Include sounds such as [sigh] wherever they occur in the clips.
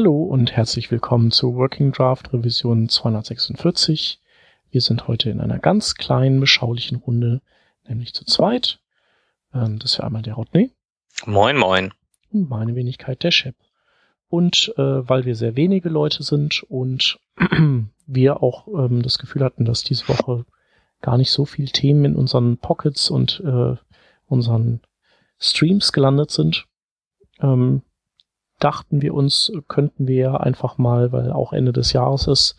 Hallo und herzlich willkommen zu Working Draft Revision 246. Wir sind heute in einer ganz kleinen, beschaulichen Runde, nämlich zu zweit. Ähm, das wäre einmal der Rodney. Moin, moin. Und meine Wenigkeit, der Shep. Und äh, weil wir sehr wenige Leute sind und [clears throat] wir auch ähm, das Gefühl hatten, dass diese Woche gar nicht so viel Themen in unseren Pockets und äh, unseren Streams gelandet sind, ähm, dachten wir uns, könnten wir einfach mal, weil auch Ende des Jahres ist,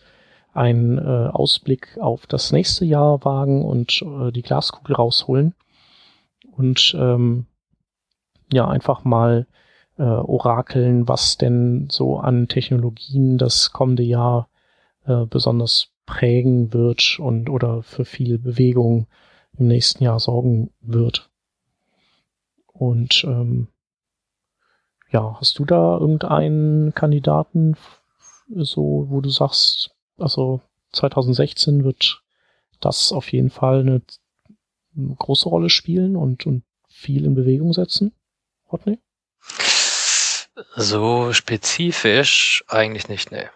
einen äh, Ausblick auf das nächste Jahr wagen und äh, die Glaskugel rausholen und ähm, ja einfach mal äh, orakeln, was denn so an Technologien das kommende Jahr äh, besonders prägen wird und oder für viel Bewegung im nächsten Jahr sorgen wird. Und ähm, ja, hast du da irgendeinen Kandidaten, so, wo du sagst, also 2016 wird das auf jeden Fall eine, eine große Rolle spielen und, und viel in Bewegung setzen? Rodney? So spezifisch eigentlich nicht, ne.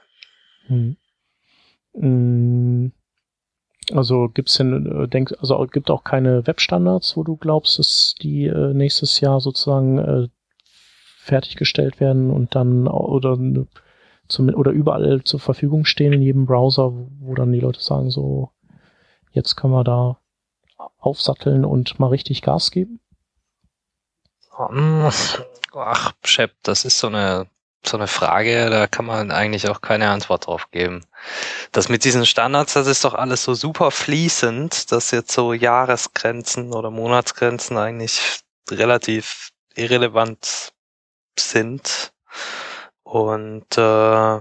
Hm. Also gibt's denn, äh, denk, also gibt auch keine Webstandards, wo du glaubst, dass die äh, nächstes Jahr sozusagen äh, fertiggestellt werden und dann oder zum, oder überall zur Verfügung stehen in jedem Browser, wo dann die Leute sagen so, jetzt können wir da aufsatteln und mal richtig Gas geben? Ach, Shep, das ist so eine so eine Frage, da kann man eigentlich auch keine Antwort drauf geben. Das mit diesen Standards, das ist doch alles so super fließend, dass jetzt so Jahresgrenzen oder Monatsgrenzen eigentlich relativ irrelevant sind. Und äh,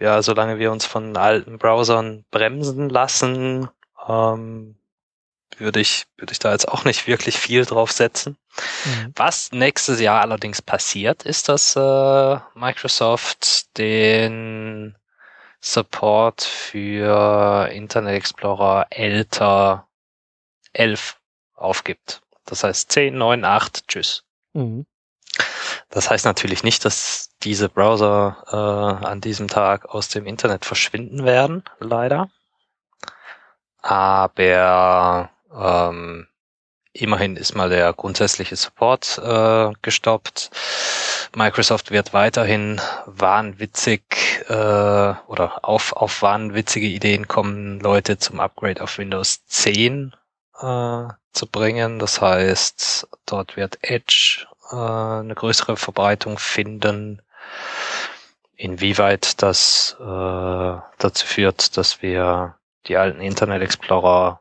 ja, solange wir uns von alten Browsern bremsen lassen, ähm, würde ich, würde ich da jetzt auch nicht wirklich viel drauf setzen. Mhm. Was nächstes Jahr allerdings passiert, ist, dass äh, Microsoft den Support für Internet Explorer älter 11 aufgibt. Das heißt 10, 9, 8, tschüss. Mhm. Das heißt natürlich nicht, dass diese Browser äh, an diesem Tag aus dem Internet verschwinden werden, leider. Aber ähm, immerhin ist mal der grundsätzliche Support äh, gestoppt. Microsoft wird weiterhin wahnwitzig äh, oder auf, auf wahnwitzige Ideen kommen, Leute zum Upgrade auf Windows 10 äh, zu bringen. Das heißt, dort wird Edge äh, eine größere Verbreitung finden. Inwieweit das äh, dazu führt, dass wir die alten Internet Explorer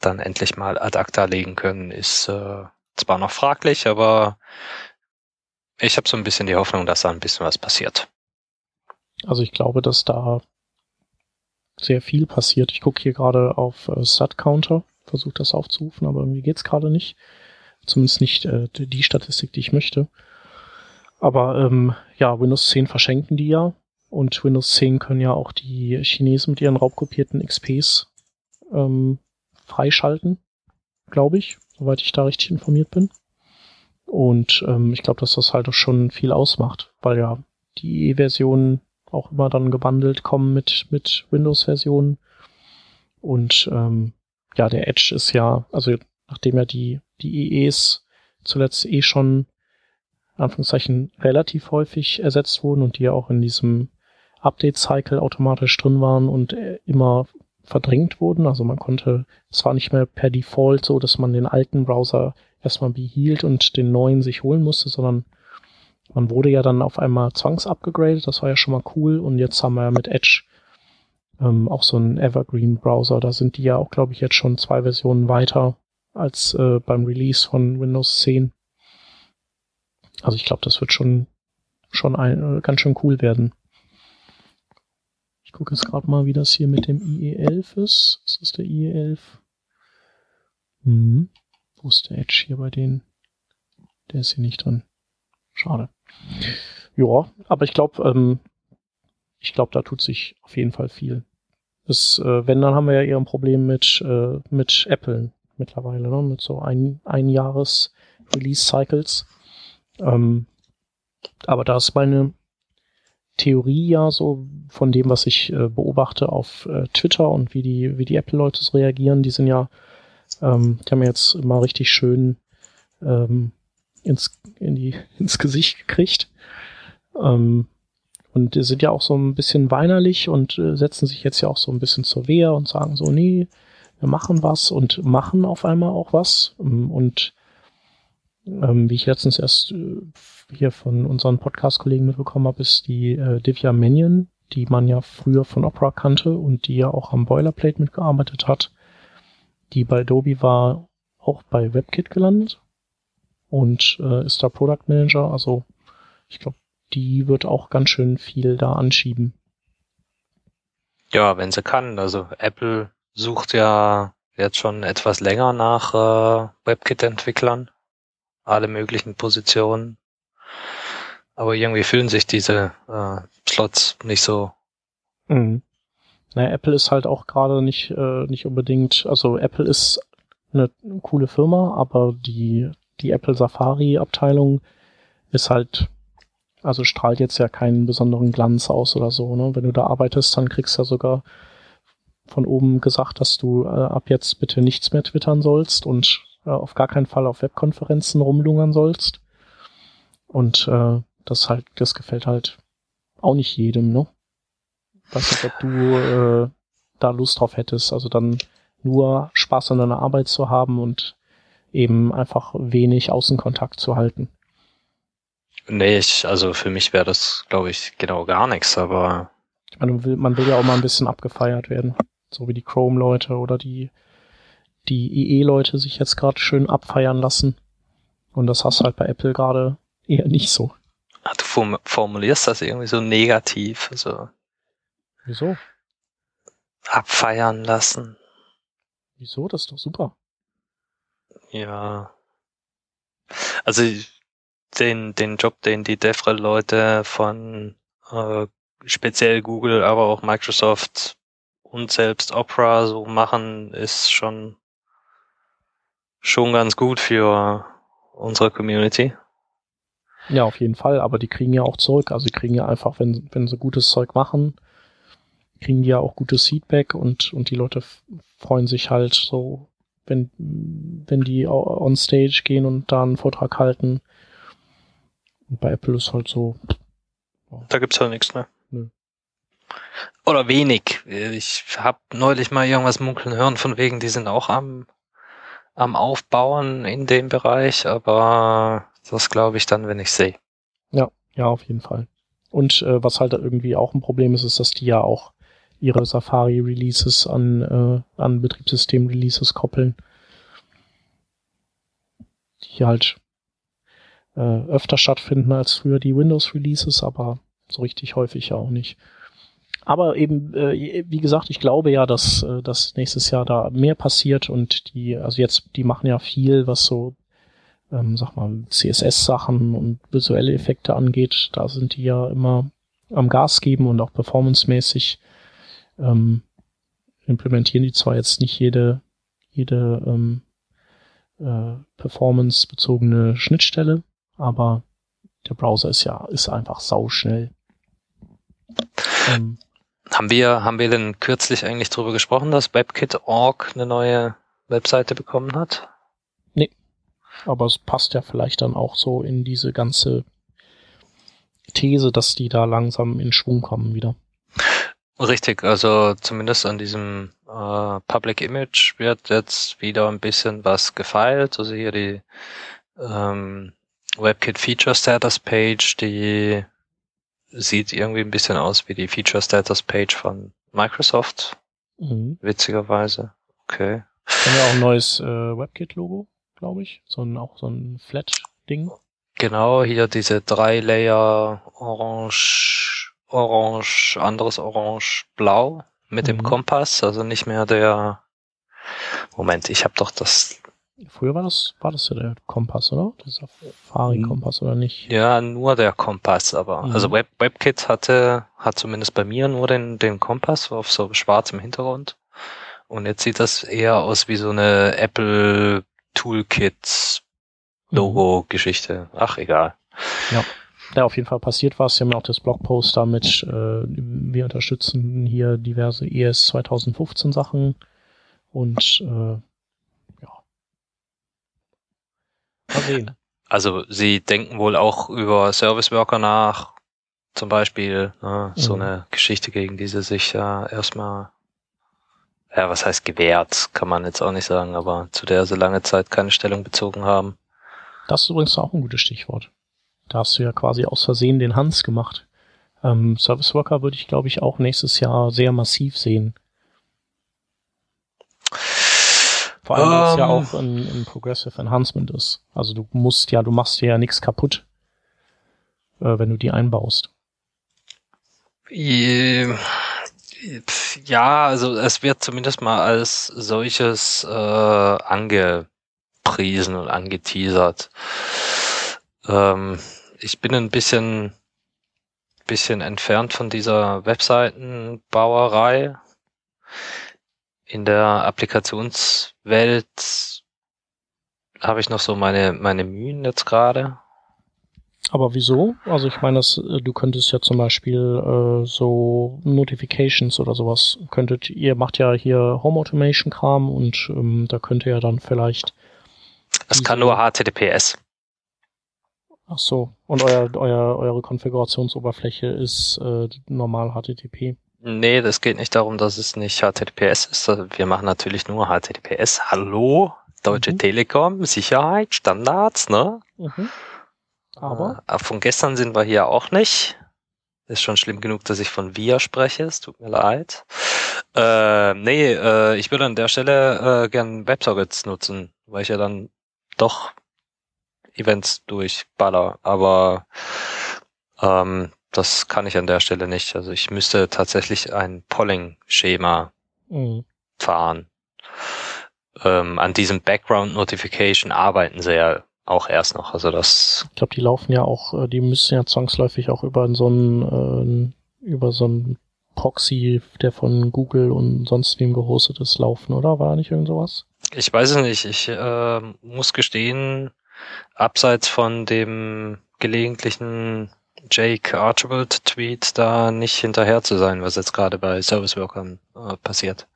dann endlich mal ad acta legen können, ist äh, zwar noch fraglich, aber ich habe so ein bisschen die Hoffnung, dass da ein bisschen was passiert. Also ich glaube, dass da sehr viel passiert. Ich gucke hier gerade auf äh, StatCounter, versuche das aufzurufen, aber irgendwie geht's gerade nicht. Zumindest nicht äh, die Statistik, die ich möchte. Aber ähm, ja, Windows 10 verschenken die ja. Und Windows 10 können ja auch die Chinesen mit ihren raubkopierten XPs ähm, freischalten, glaube ich, soweit ich da richtig informiert bin. Und ähm, ich glaube, dass das halt auch schon viel ausmacht, weil ja die E-Versionen auch immer dann gebundelt kommen mit, mit Windows-Versionen. Und ähm, ja, der Edge ist ja, also nachdem ja die die EEs zuletzt eh schon Anführungszeichen relativ häufig ersetzt wurden und die ja auch in diesem Update-Cycle automatisch drin waren und äh, immer verdrängt wurden. Also man konnte, es war nicht mehr per Default so, dass man den alten Browser erstmal behielt und den neuen sich holen musste, sondern man wurde ja dann auf einmal zwangsupgegradet, das war ja schon mal cool. Und jetzt haben wir ja mit Edge ähm, auch so einen Evergreen-Browser, da sind die ja auch, glaube ich, jetzt schon zwei Versionen weiter als äh, beim Release von Windows 10. Also ich glaube, das wird schon schon ein, äh, ganz schön cool werden. Ich gucke jetzt gerade mal, wie das hier mit dem IE11 ist. Was ist der IE11? Hm. Wo ist der Edge hier bei denen? Der ist hier nicht drin. Schade. Ja, aber ich glaube, ähm, ich glaube, da tut sich auf jeden Fall viel. Das, äh, wenn, dann haben wir ja eher ein Problem mit, äh, mit Apple mittlerweile, ne? mit so ein, ein Jahres Release Cycles. Ähm, aber da ist meine Theorie ja so von dem, was ich äh, beobachte auf äh, Twitter und wie die, wie die Apple-Leute so reagieren. Die sind ja, ähm, die haben jetzt mal richtig schön ähm, ins, in die, [laughs] ins Gesicht gekriegt. Ähm, und die sind ja auch so ein bisschen weinerlich und äh, setzen sich jetzt ja auch so ein bisschen zur Wehr und sagen so, nee, wir machen was und machen auf einmal auch was. Ähm, und ähm, wie ich letztens erst äh, hier von unseren Podcast-Kollegen mitbekommen habe, ist die äh, Divya Mannion, die man ja früher von Opera kannte und die ja auch am Boilerplate mitgearbeitet hat. Die bei Adobe war auch bei WebKit gelandet und äh, ist da Product Manager. Also ich glaube, die wird auch ganz schön viel da anschieben. Ja, wenn sie kann. Also Apple sucht ja jetzt schon etwas länger nach äh, WebKit-Entwicklern. Alle möglichen Positionen. Aber irgendwie fühlen sich diese äh, Slots nicht so. Mhm. Naja, Apple ist halt auch gerade nicht, äh, nicht unbedingt, also Apple ist eine, coole Firma, aber die, die Apple Safari Abteilung ist halt also strahlt jetzt ja keinen besonderen Glanz aus oder so. Ne? Wenn du da arbeitest, dann kriegst du ja sogar von oben gesagt, dass du äh, ab jetzt bitte nichts mehr twittern sollst und äh, auf gar keinen Fall auf Webkonferenzen rumlungern sollst. Und äh, das halt, das gefällt halt auch nicht jedem, ne? Weiß nicht, ob du äh, da Lust drauf hättest. Also dann nur Spaß an deiner Arbeit zu haben und eben einfach wenig Außenkontakt zu halten. Nee, ich, also für mich wäre das, glaube ich, genau gar nichts, aber. Man will, man will ja auch mal ein bisschen abgefeiert werden. So wie die Chrome-Leute oder die, die IE-Leute sich jetzt gerade schön abfeiern lassen. Und das hast du halt bei Apple gerade eher nicht so. Ach, du formulierst das irgendwie so negativ, so. Wieso? Abfeiern lassen. Wieso? Das ist doch super. Ja. Also den, den Job, den die DevRel-Leute von äh, speziell Google, aber auch Microsoft und selbst Opera so machen, ist schon schon ganz gut für unsere Community. Ja, auf jeden Fall, aber die kriegen ja auch zurück. Also die kriegen ja einfach, wenn, wenn sie gutes Zeug machen, kriegen die ja auch gutes Feedback und, und die Leute freuen sich halt so, wenn, wenn die on stage gehen und da einen Vortrag halten, und bei Apple ist halt so. Da gibt's halt nichts, ne? Oder wenig. Ich habe neulich mal irgendwas munkeln hören von wegen, die sind auch am, am Aufbauen in dem Bereich, aber das glaube ich dann, wenn ich sehe. Ja, ja, auf jeden Fall. Und äh, was halt irgendwie auch ein Problem ist, ist, dass die ja auch ihre Safari-Releases an, äh, an Betriebssystem-Releases koppeln. Die halt äh, öfter stattfinden als früher die Windows-Releases, aber so richtig häufig ja auch nicht. Aber eben, äh, wie gesagt, ich glaube ja, dass, äh, dass nächstes Jahr da mehr passiert und die, also jetzt, die machen ja viel, was so, ähm, sag mal, CSS-Sachen und visuelle Effekte angeht. Da sind die ja immer am Gas geben und auch performancemäßig ähm, implementieren die zwar jetzt nicht jede, jede ähm, äh, performance-bezogene Schnittstelle, aber der Browser ist ja, ist einfach sauschnell. Ähm, haben wir, haben wir denn kürzlich eigentlich darüber gesprochen, dass WebKit.org eine neue Webseite bekommen hat? Nee. Aber es passt ja vielleicht dann auch so in diese ganze These, dass die da langsam in Schwung kommen wieder. Richtig, also zumindest an diesem äh, Public Image wird jetzt wieder ein bisschen was gefeilt. Also hier die ähm, WebKit Feature Status Page, die sieht irgendwie ein bisschen aus wie die Feature Status Page von Microsoft. Mhm. Witzigerweise. Okay. Haben wir auch ein neues äh, WebKit-Logo, glaube ich. So ein, auch so ein Flat-Ding. Genau, hier diese drei Layer Orange, Orange, anderes Orange, Blau mit mhm. dem Kompass, also nicht mehr der Moment, ich habe doch das Früher war das, war das ja der Kompass, oder? Der Safari-Kompass, oder nicht? Ja, nur der Kompass, aber, mhm. also Web, WebKit hatte, hat zumindest bei mir nur den, den Kompass auf so schwarzem Hintergrund. Und jetzt sieht das eher aus wie so eine Apple Toolkit Logo-Geschichte. Ach, egal. Ja. ja, auf jeden Fall passiert was. Sie haben ja auch das Blogpost damit, äh, wir unterstützen hier diverse ES 2015 Sachen und äh, ja. Sehen. Also sie denken wohl auch über Service Worker nach, zum Beispiel, ne, so mhm. eine Geschichte, gegen die sie sich ja erstmal, ja, was heißt gewährt, kann man jetzt auch nicht sagen, aber zu der sie lange Zeit keine Stellung bezogen haben. Das ist übrigens auch ein gutes Stichwort. Da hast du ja quasi aus Versehen den Hans gemacht. Ähm, Service Worker würde ich, glaube ich, auch nächstes Jahr sehr massiv sehen. Vor allem, weil es ja ähm. auch ein, ein, Progressive Enhancement ist. Also du musst ja, du machst dir ja nichts kaputt, äh, wenn du die einbaust. Ja, also es wird zumindest mal als solches äh, angepriesen und angeteasert. Ähm, ich bin ein bisschen, bisschen entfernt von dieser Webseitenbauerei. In der Applikationswelt habe ich noch so meine, meine Mühen jetzt gerade. Aber wieso? Also ich meine, das, äh, du könntest ja zum Beispiel äh, so Notifications oder sowas könntet, ihr macht ja hier Home Automation Kram und ähm, da könnte ja dann vielleicht. Es kann nur HTTPS. Ach so. Und euer, euer, eure Konfigurationsoberfläche ist äh, normal HTTP? Nee, das geht nicht darum, dass es nicht HTTPS ist. Wir machen natürlich nur HTTPS. Hallo, Deutsche mhm. Telekom, Sicherheit, Standards, ne? Mhm. Aber? Äh, von gestern sind wir hier auch nicht. Ist schon schlimm genug, dass ich von wir spreche. Es tut mir leid. Äh, nee, äh, ich würde an der Stelle äh, gern WebSockets nutzen, weil ich ja dann doch Events durchballer, aber ähm, das kann ich an der Stelle nicht. Also ich müsste tatsächlich ein Polling-Schema mhm. fahren. Ähm, an diesem Background Notification arbeiten sie ja auch erst noch. Also das. Ich glaube, die laufen ja auch, äh, die müssen ja zwangsläufig auch über so einen, äh, über so einen Proxy, der von Google und sonst wem gehostet ist, laufen, oder? War nicht irgend sowas? Ich weiß es nicht. Ich äh, muss gestehen, abseits von dem gelegentlichen Jake Archibald Tweet da nicht hinterher zu sein, was jetzt gerade bei Service Workern äh, passiert.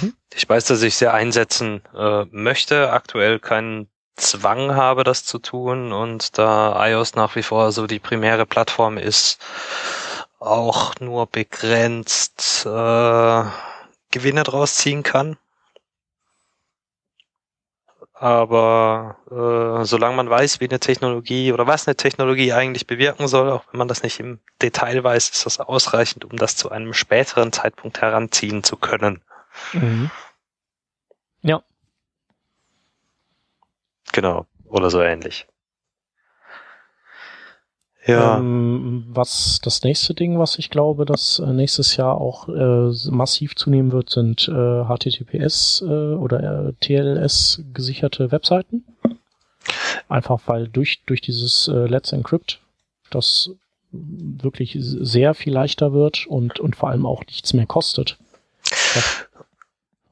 Mhm. Ich weiß, dass ich sie einsetzen äh, möchte, aktuell keinen Zwang habe, das zu tun und da iOS nach wie vor so die primäre Plattform ist, auch nur begrenzt äh, Gewinne draus ziehen kann. Aber äh, solange man weiß, wie eine Technologie oder was eine Technologie eigentlich bewirken soll, auch wenn man das nicht im Detail weiß, ist das ausreichend, um das zu einem späteren Zeitpunkt heranziehen zu können. Mhm. Ja. Genau. Oder so ähnlich. Ja. Ähm, was das nächste Ding, was ich glaube, dass äh, nächstes Jahr auch äh, massiv zunehmen wird, sind äh, HTTPS äh, oder äh, TLS gesicherte Webseiten. Einfach weil durch durch dieses äh, Let's Encrypt das wirklich sehr viel leichter wird und und vor allem auch nichts mehr kostet. Das,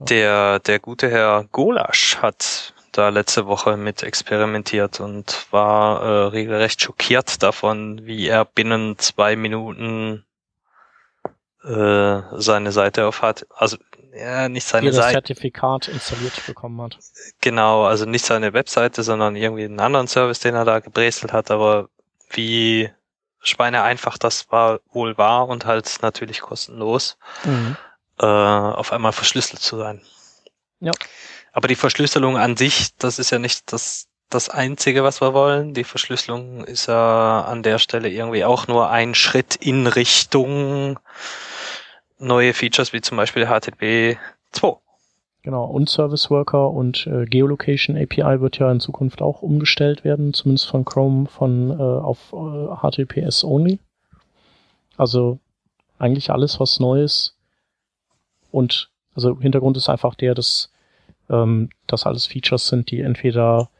der der gute Herr Golasch hat da letzte Woche mit experimentiert und war äh, regelrecht schockiert davon, wie er binnen zwei Minuten äh, seine Seite auf hat. Also ja, nicht seine Seite. Zertifikat installiert bekommen hat. Genau, also nicht seine Webseite, sondern irgendwie einen anderen Service, den er da gebreselt hat, aber wie Schweine einfach das war wohl war und halt natürlich kostenlos, mhm. äh, auf einmal verschlüsselt zu sein. Ja. Aber die Verschlüsselung an sich, das ist ja nicht das, das Einzige, was wir wollen. Die Verschlüsselung ist ja an der Stelle irgendwie auch nur ein Schritt in Richtung neue Features wie zum Beispiel HTTP 2. Genau, und Service Worker und äh, Geolocation API wird ja in Zukunft auch umgestellt werden, zumindest von Chrome von äh, auf äh, HTTPS only. Also eigentlich alles was Neues. Und also Hintergrund ist einfach der, dass ähm, das alles Features sind, die entweder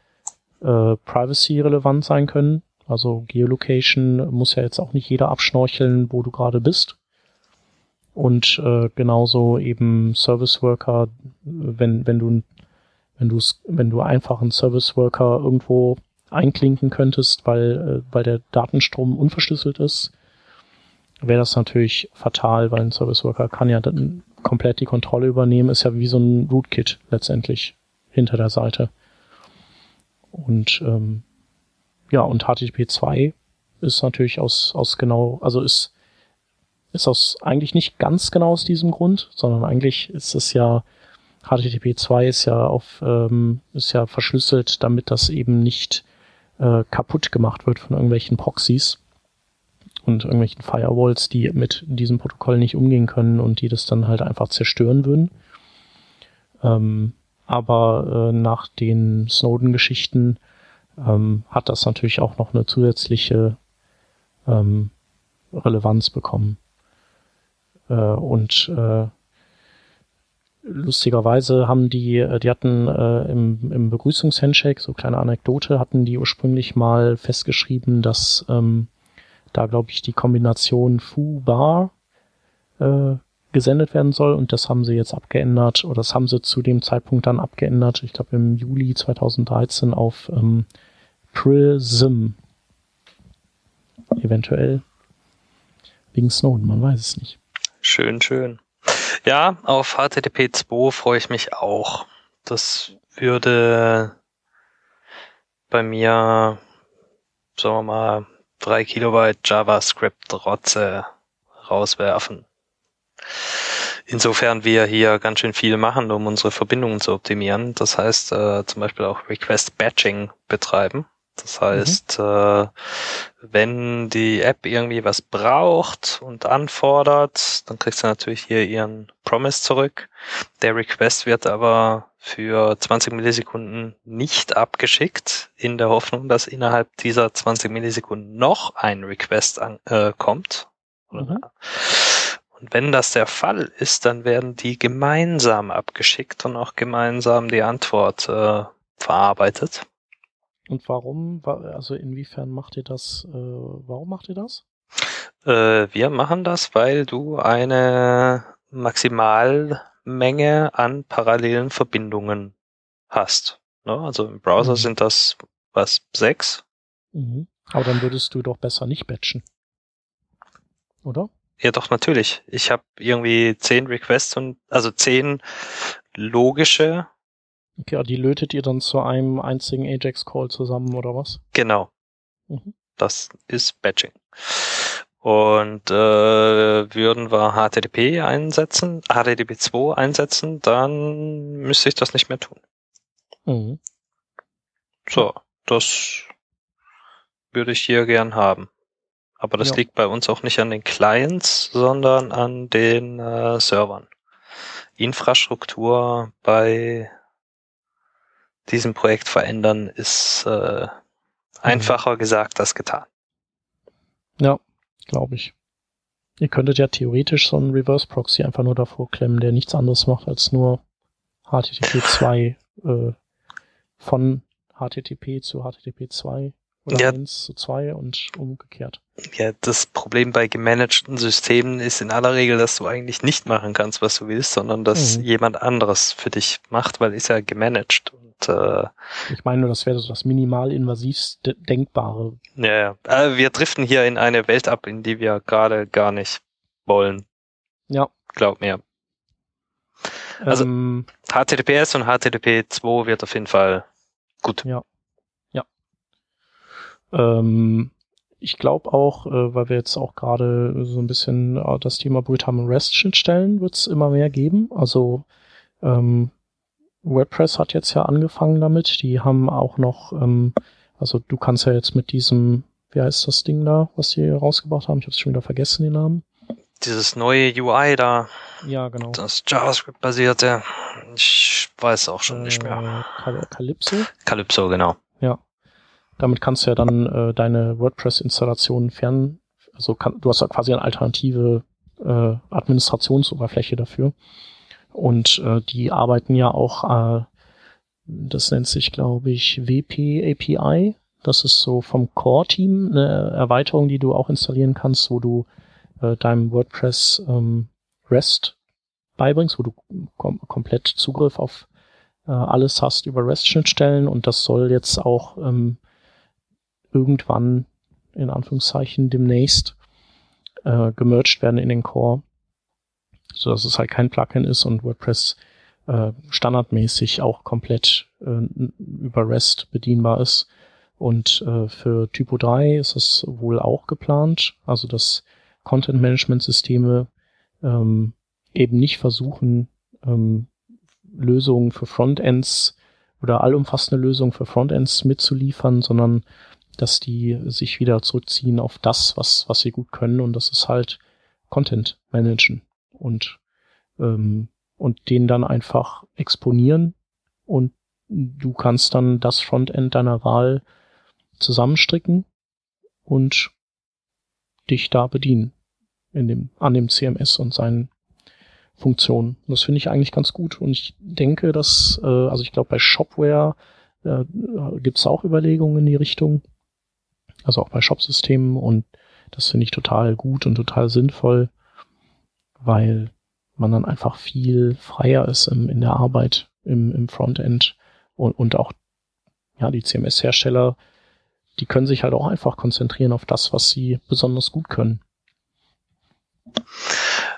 äh, privacy-relevant sein können. Also Geolocation muss ja jetzt auch nicht jeder abschnorcheln, wo du gerade bist. Und äh, genauso eben Service Worker, wenn, wenn du wenn du wenn du einfach einen Service Worker irgendwo einklinken könntest, weil, äh, weil der Datenstrom unverschlüsselt ist, wäre das natürlich fatal, weil ein Service Worker kann ja dann komplett die Kontrolle übernehmen, ist ja wie so ein Rootkit letztendlich hinter der Seite. Und ähm, ja, und HTTP 2 ist natürlich aus, aus genau, also ist, ist aus eigentlich nicht ganz genau aus diesem Grund, sondern eigentlich ist es ja, HTTP 2 ist ja auf, ähm, ist ja verschlüsselt, damit das eben nicht äh, kaputt gemacht wird von irgendwelchen Proxys und irgendwelchen Firewalls, die mit diesem Protokoll nicht umgehen können und die das dann halt einfach zerstören würden. Ähm, aber äh, nach den Snowden-Geschichten ähm, hat das natürlich auch noch eine zusätzliche ähm, Relevanz bekommen. Äh, und äh, lustigerweise haben die, äh, die hatten äh, im, im Begrüßungshandshake, so kleine Anekdote, hatten die ursprünglich mal festgeschrieben, dass ähm, da, glaube ich, die Kombination Foo-Bar äh, gesendet werden soll und das haben sie jetzt abgeändert oder das haben sie zu dem Zeitpunkt dann abgeändert, ich glaube im Juli 2013 auf ähm, Prism. Eventuell wegen Snowden, man weiß es nicht. Schön, schön. Ja, auf HTTP 2 freue ich mich auch. Das würde bei mir, sagen wir mal, drei Kilobyte JavaScript-Rotze rauswerfen. Insofern wir hier ganz schön viel machen, um unsere Verbindungen zu optimieren. Das heißt äh, zum Beispiel auch Request Batching betreiben. Das heißt, mhm. äh, wenn die App irgendwie was braucht und anfordert, dann kriegst du natürlich hier ihren Promise zurück. Der Request wird aber für 20 Millisekunden nicht abgeschickt, in der Hoffnung, dass innerhalb dieser 20 Millisekunden noch ein Request an, äh, kommt. Mhm. Und wenn das der Fall ist, dann werden die gemeinsam abgeschickt und auch gemeinsam die Antwort äh, verarbeitet. Und warum, also inwiefern macht ihr das, äh, warum macht ihr das? Äh, wir machen das, weil du eine Maximalmenge an parallelen Verbindungen hast. Ne? Also im Browser mhm. sind das was, sechs? Mhm. Aber dann würdest du doch besser nicht batchen. Oder? Ja, doch, natürlich. Ich habe irgendwie zehn Requests und also zehn logische. Okay, die lötet ihr dann zu einem einzigen Ajax-Call zusammen oder was? Genau. Mhm. Das ist Batching. Und äh, würden wir HTTP einsetzen, HTTP 2 einsetzen, dann müsste ich das nicht mehr tun. Mhm. So, das würde ich hier gern haben. Aber das ja. liegt bei uns auch nicht an den Clients, sondern an den äh, Servern. Infrastruktur bei diesem Projekt verändern ist äh, mhm. einfacher gesagt als getan. Ja, glaube ich. Ihr könntet ja theoretisch so einen Reverse Proxy einfach nur davor klemmen, der nichts anderes macht als nur HTTP 2 äh, von HTTP zu HTTP 2 oder ja. 1 zu 2 und umgekehrt. Ja, das Problem bei gemanagten Systemen ist in aller Regel, dass du eigentlich nicht machen kannst, was du willst, sondern dass mhm. jemand anderes für dich macht, weil ist ja gemanagt. Und, äh, ich meine nur, das wäre so das minimal invasivst denkbare. Ja, ja. Wir driften hier in eine Welt ab, in die wir gerade gar nicht wollen. Ja. Glaub mir. Also ähm, HTTPS und HTTP 2 wird auf jeden Fall gut. Ja. Ähm, ich glaube auch, äh, weil wir jetzt auch gerade so ein bisschen äh, das Thema Build haben REST Schnittstellen wird es immer mehr geben. Also ähm, WordPress hat jetzt ja angefangen damit. Die haben auch noch, ähm, also du kannst ja jetzt mit diesem, wie heißt das Ding da, was die rausgebracht haben? Ich habe schon wieder vergessen den Namen. Dieses neue UI da. Ja, genau. Das JavaScript-basierte. Ich weiß auch schon äh, nicht mehr. Calypso? Calypso, genau. Damit kannst du ja dann äh, deine WordPress-Installation fern, also kann, du hast ja quasi eine alternative äh, Administrationsoberfläche dafür. Und äh, die arbeiten ja auch, äh, das nennt sich, glaube ich, WP API. Das ist so vom Core-Team eine Erweiterung, die du auch installieren kannst, wo du äh, deinem WordPress ähm, REST beibringst, wo du kom komplett Zugriff auf äh, alles hast über REST-Schnittstellen und das soll jetzt auch ähm, irgendwann in Anführungszeichen demnächst äh, gemerged werden in den Core, so dass es halt kein Plugin ist und WordPress äh, standardmäßig auch komplett äh, über REST bedienbar ist. Und äh, für Typo 3 ist es wohl auch geplant, also dass Content-Management-Systeme ähm, eben nicht versuchen, ähm, Lösungen für Frontends oder allumfassende Lösungen für Frontends mitzuliefern, sondern dass die sich wieder zurückziehen auf das, was, was sie gut können. Und das ist halt Content managen und, ähm, und den dann einfach exponieren. Und du kannst dann das Frontend deiner Wahl zusammenstricken und dich da bedienen in dem, an dem CMS und seinen Funktionen. Das finde ich eigentlich ganz gut. Und ich denke, dass, äh, also ich glaube bei Shopware äh, gibt es auch Überlegungen in die Richtung, also auch bei Shopsystemen und das finde ich total gut und total sinnvoll, weil man dann einfach viel freier ist im, in der Arbeit im, im Frontend und, und auch ja die CMS-Hersteller, die können sich halt auch einfach konzentrieren auf das, was sie besonders gut können.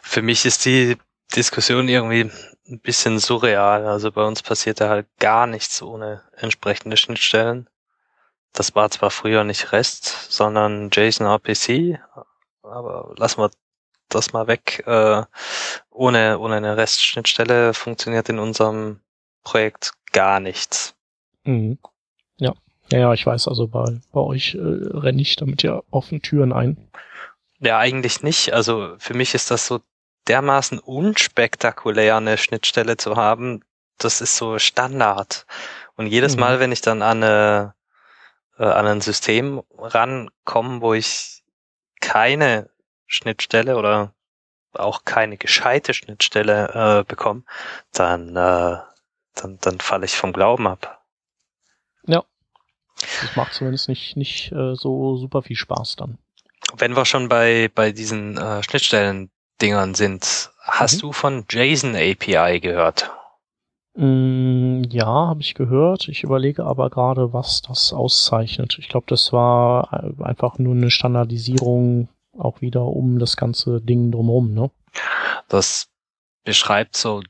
Für mich ist die Diskussion irgendwie ein bisschen surreal. Also bei uns passiert da halt gar nichts ohne entsprechende Schnittstellen. Das war zwar früher nicht REST, sondern JSON RPC, aber lassen wir das mal weg. Äh, ohne, ohne eine REST-Schnittstelle funktioniert in unserem Projekt gar nichts. Mhm. Ja. ja, ja, ich weiß, also bei, bei euch äh, renne ich damit ja offene Türen ein. Ja, eigentlich nicht. Also für mich ist das so dermaßen unspektakulär, eine Schnittstelle zu haben. Das ist so Standard. Und jedes mhm. Mal, wenn ich dann an eine äh, an ein System rankommen, wo ich keine Schnittstelle oder auch keine gescheite Schnittstelle äh, bekomme, dann, äh, dann, dann falle ich vom Glauben ab. Ja. Das macht zumindest nicht, nicht äh, so super viel Spaß dann. Wenn wir schon bei, bei diesen äh, Schnittstellen-Dingern sind, hast mhm. du von JSON API gehört? Mm, ja, habe ich gehört. Ich überlege aber gerade, was das auszeichnet. Ich glaube, das war äh, einfach nur eine Standardisierung auch wieder um das ganze Ding drumherum, ne? Das beschreibt so,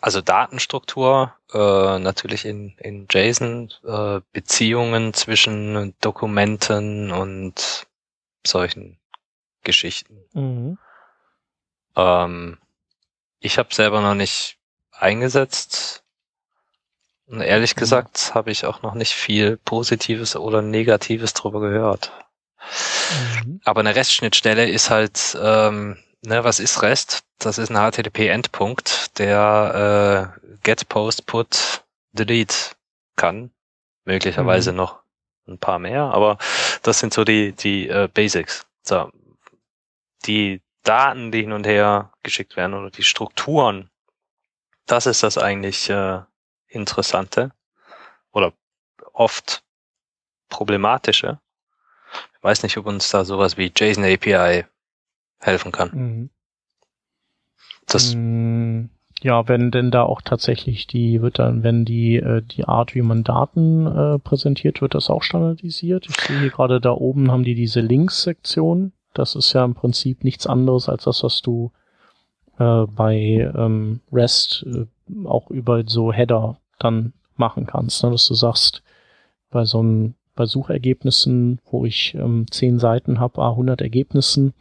also Datenstruktur, äh, natürlich in, in JSON, äh, Beziehungen zwischen Dokumenten und solchen Geschichten. Mhm. Ähm, ich habe selber noch nicht eingesetzt. Und ehrlich mhm. gesagt habe ich auch noch nicht viel Positives oder Negatives drüber gehört. Mhm. Aber eine REST-Schnittstelle ist halt, ähm, ne, was ist REST? Das ist ein HTTP-Endpunkt, der äh, get, post, put, delete kann. Möglicherweise mhm. noch ein paar mehr, aber das sind so die, die äh, Basics. So, die Daten, die hin und her geschickt werden oder die Strukturen, das ist das eigentlich äh, Interessante oder oft problematische. Ich weiß nicht, ob uns da sowas wie JSON API helfen kann. Mhm. Das mm, ja, wenn denn da auch tatsächlich die wird dann, wenn die äh, die Art, wie man Daten äh, präsentiert, wird das auch standardisiert. Ich sehe hier gerade da oben haben die diese Links-Sektion. Das ist ja im Prinzip nichts anderes als das, was du äh, bei ähm, REST äh, auch über so Header dann machen kannst, ne? dass du sagst, bei so einem, bei Suchergebnissen, wo ich ähm, zehn Seiten habe, a 100 Ergebnissen,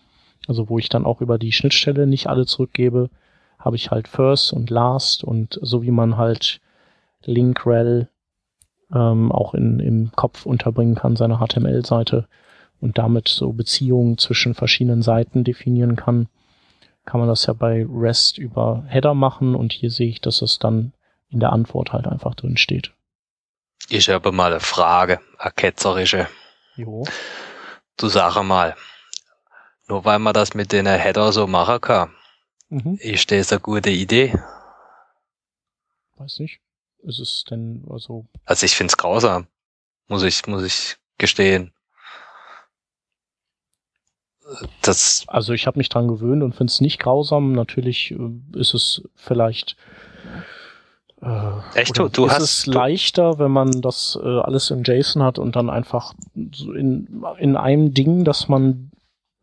also wo ich dann auch über die Schnittstelle nicht alle zurückgebe, habe ich halt First und Last und so wie man halt Link Rel ähm, auch in, im Kopf unterbringen kann, seine HTML-Seite und damit so Beziehungen zwischen verschiedenen Seiten definieren kann, kann man das ja bei REST über Header machen und hier sehe ich, dass es dann in der Antwort halt einfach drin steht. Ich habe mal eine Frage, eine ketzerische. Jo. Du sag mal, nur weil man das mit den Header so machen kann, mhm. ist das eine gute Idee? Weiß nicht. Ist es denn also? Also ich find's grausam, muss ich muss ich gestehen das. Also ich habe mich dran gewöhnt und finde es nicht grausam. Natürlich äh, ist es vielleicht Äh, Echt? Du, du ist hast es leichter, wenn man das äh, alles in JSON hat und dann einfach in, in einem Ding, das man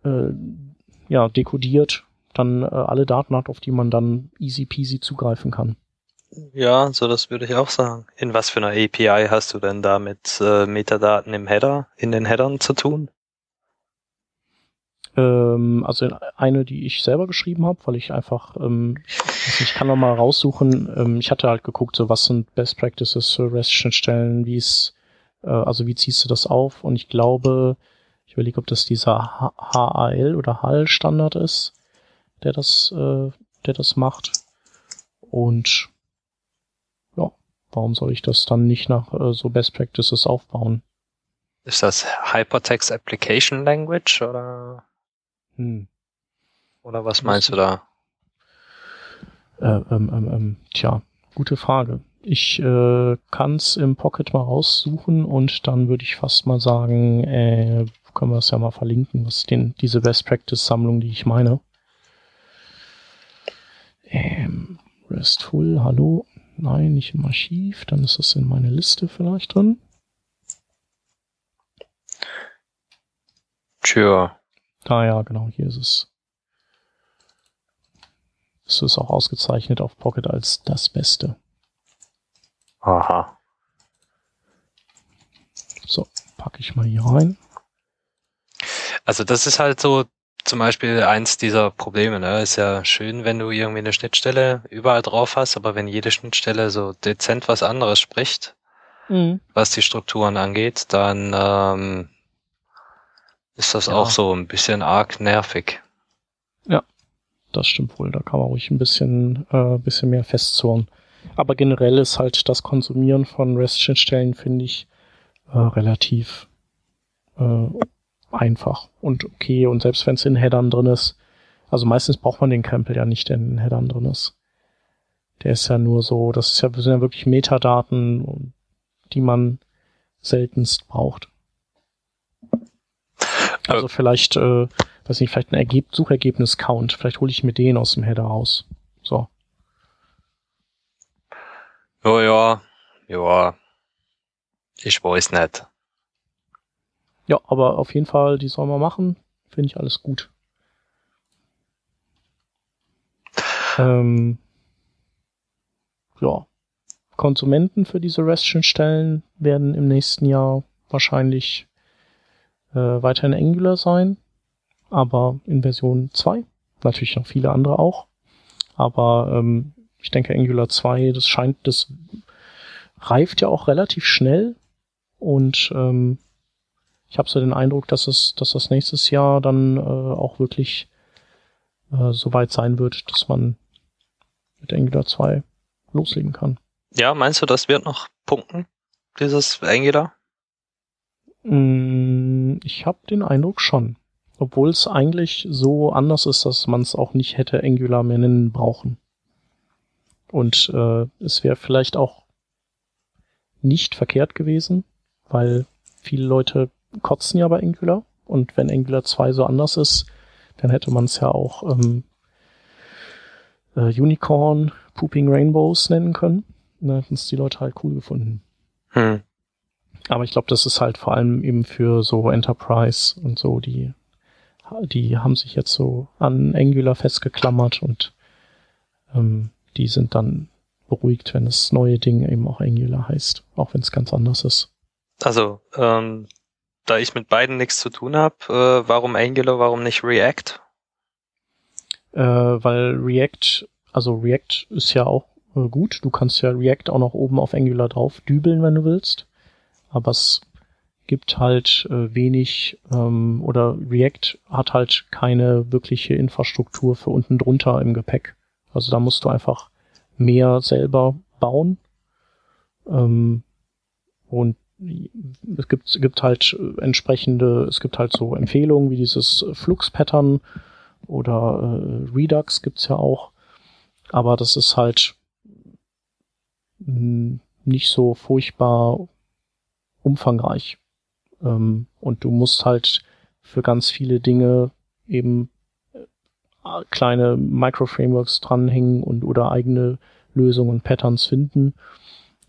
äh, ja dekodiert, dann äh, alle Daten hat, auf die man dann easy peasy zugreifen kann. Ja, so das würde ich auch sagen. In was für einer API hast du denn da mit äh, Metadaten im Header, in den Headern zu tun? Ähm, also eine, die ich selber geschrieben habe, weil ich einfach, ähm, ich kann noch mal raussuchen. Ähm, ich hatte halt geguckt, so was sind Best Practices für REST-Schnittstellen, wie es, äh, also wie ziehst du das auf? Und ich glaube, ich überlege, ob das dieser HAL oder HAL-Standard ist, der das, äh, der das macht. Und ja, warum soll ich das dann nicht nach äh, so Best Practices aufbauen? Ist das Hypertext Application Language oder? Hm. Oder was meinst du da? Äh, ähm, ähm, ähm, tja, gute Frage. Ich äh, kann es im Pocket mal raussuchen und dann würde ich fast mal sagen, äh, können wir es ja mal verlinken, was den, diese Best Practice Sammlung, die ich meine. Ähm, RESTful, hallo. Nein, nicht im Archiv, dann ist das in meine Liste vielleicht drin. Tja, Ah ja, genau, hier ist es. Es ist auch ausgezeichnet auf Pocket als das Beste. Aha. So, packe ich mal hier rein. Also das ist halt so zum Beispiel eins dieser Probleme. Ne? Ist ja schön, wenn du irgendwie eine Schnittstelle überall drauf hast, aber wenn jede Schnittstelle so dezent was anderes spricht, mhm. was die Strukturen angeht, dann ähm, ist das ja. auch so ein bisschen arg nervig. Ja, das stimmt wohl. Da kann man ruhig ein bisschen, äh, bisschen mehr festzurren. Aber generell ist halt das Konsumieren von REST-Schnittstellen, finde ich, äh, relativ äh, einfach und okay. Und selbst wenn es in Headern drin ist, also meistens braucht man den Krempel ja nicht, der in den Headern drin ist. Der ist ja nur so, das ist ja, das sind ja wirklich Metadaten, die man seltenst braucht. Also vielleicht, äh, weiß nicht, vielleicht ein Ergeb Suchergebnis-Count. Vielleicht hole ich mir den aus dem Header raus. So. Ja, ja, ja. Ich weiß nicht. Ja, aber auf jeden Fall, die soll man machen. Finde ich alles gut. Ähm, ja. Konsumenten für diese REST-Schnittstellen werden im nächsten Jahr wahrscheinlich äh, weiterhin Angular sein, aber in Version 2. Natürlich noch viele andere auch. Aber ähm, ich denke Angular 2, das scheint, das reift ja auch relativ schnell und ähm, ich habe so den Eindruck, dass es, dass das nächstes Jahr dann äh, auch wirklich äh, so weit sein wird, dass man mit Angular 2 loslegen kann. Ja, meinst du, das wird noch punkten, dieses Angular? Mm, ich habe den Eindruck schon. Obwohl es eigentlich so anders ist, dass man es auch nicht hätte Angular mehr nennen brauchen. Und äh, es wäre vielleicht auch nicht verkehrt gewesen, weil viele Leute kotzen ja bei Angular. Und wenn Angular 2 so anders ist, dann hätte man es ja auch ähm, äh, Unicorn Pooping Rainbows nennen können. Dann hätten es die Leute halt cool gefunden. Hm. Aber ich glaube, das ist halt vor allem eben für so Enterprise und so, die, die haben sich jetzt so an Angular festgeklammert und ähm, die sind dann beruhigt, wenn das neue Ding eben auch Angular heißt, auch wenn es ganz anders ist. Also, ähm, da ich mit beiden nichts zu tun habe, äh, warum Angular, warum nicht React? Äh, weil React, also React ist ja auch äh, gut. Du kannst ja React auch noch oben auf Angular drauf dübeln, wenn du willst aber es gibt halt äh, wenig ähm, oder React hat halt keine wirkliche Infrastruktur für unten drunter im Gepäck. Also da musst du einfach mehr selber bauen. Ähm, und es gibt, es gibt halt entsprechende, es gibt halt so Empfehlungen wie dieses Flux-Pattern oder äh, Redux gibt's ja auch. Aber das ist halt nicht so furchtbar umfangreich. Ähm, und du musst halt für ganz viele Dinge eben äh, kleine Micro-Frameworks dranhängen und oder eigene Lösungen und Patterns finden.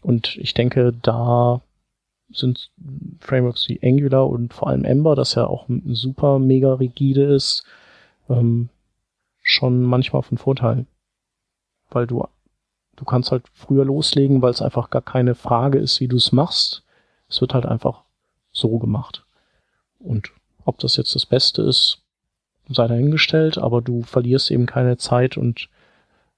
Und ich denke, da sind Frameworks wie Angular und vor allem Ember, das ja auch super mega rigide ist, ähm, schon manchmal von Vorteil. Weil du, du kannst halt früher loslegen, weil es einfach gar keine Frage ist, wie du es machst. Es wird halt einfach so gemacht. Und ob das jetzt das Beste ist, sei dahingestellt, aber du verlierst eben keine Zeit und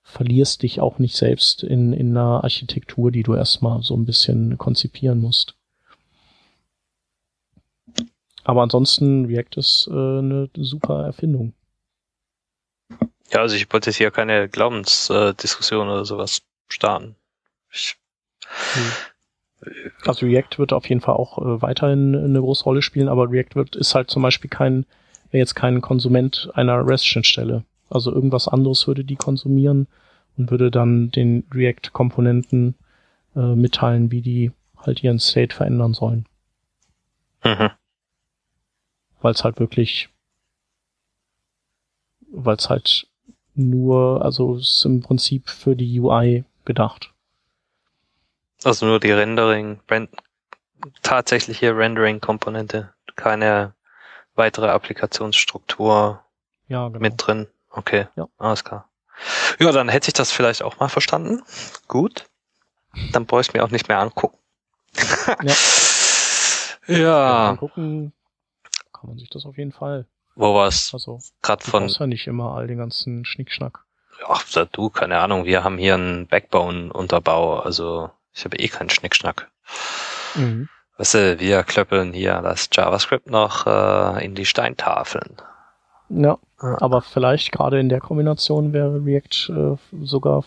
verlierst dich auch nicht selbst in, in einer Architektur, die du erstmal so ein bisschen konzipieren musst. Aber ansonsten, React ist äh, eine super Erfindung. Ja, also ich wollte hier keine Glaubensdiskussion oder sowas starten. Ich, hm. Also React wird auf jeden Fall auch äh, weiterhin eine große Rolle spielen, aber React wird, ist halt zum Beispiel kein, jetzt kein Konsument einer REST-Schnittstelle. Also irgendwas anderes würde die konsumieren und würde dann den React-Komponenten äh, mitteilen, wie die halt ihren State verändern sollen. Mhm weil es halt wirklich, weil es halt nur, also es ist im Prinzip für die UI gedacht. Also nur die Rendering, Rend tatsächliche Rendering-Komponente, keine weitere Applikationsstruktur ja, genau. mit drin. Okay, ja. alles klar. Ja, dann hätte ich das vielleicht auch mal verstanden. Gut. Dann brauche ich mir auch nicht mehr angucken. ja. [laughs] ja. Gucken, kann man sich das auf jeden Fall. Wo war's? Also, gerade von. ja nicht immer all den ganzen Schnickschnack. Ach, du, keine Ahnung, wir haben hier einen Backbone-Unterbau, also ich habe eh keinen Schnickschnack. Mhm. Weißt du, wir klöppeln hier das JavaScript noch äh, in die Steintafeln. Ja, aber vielleicht gerade in der Kombination wäre React äh, sogar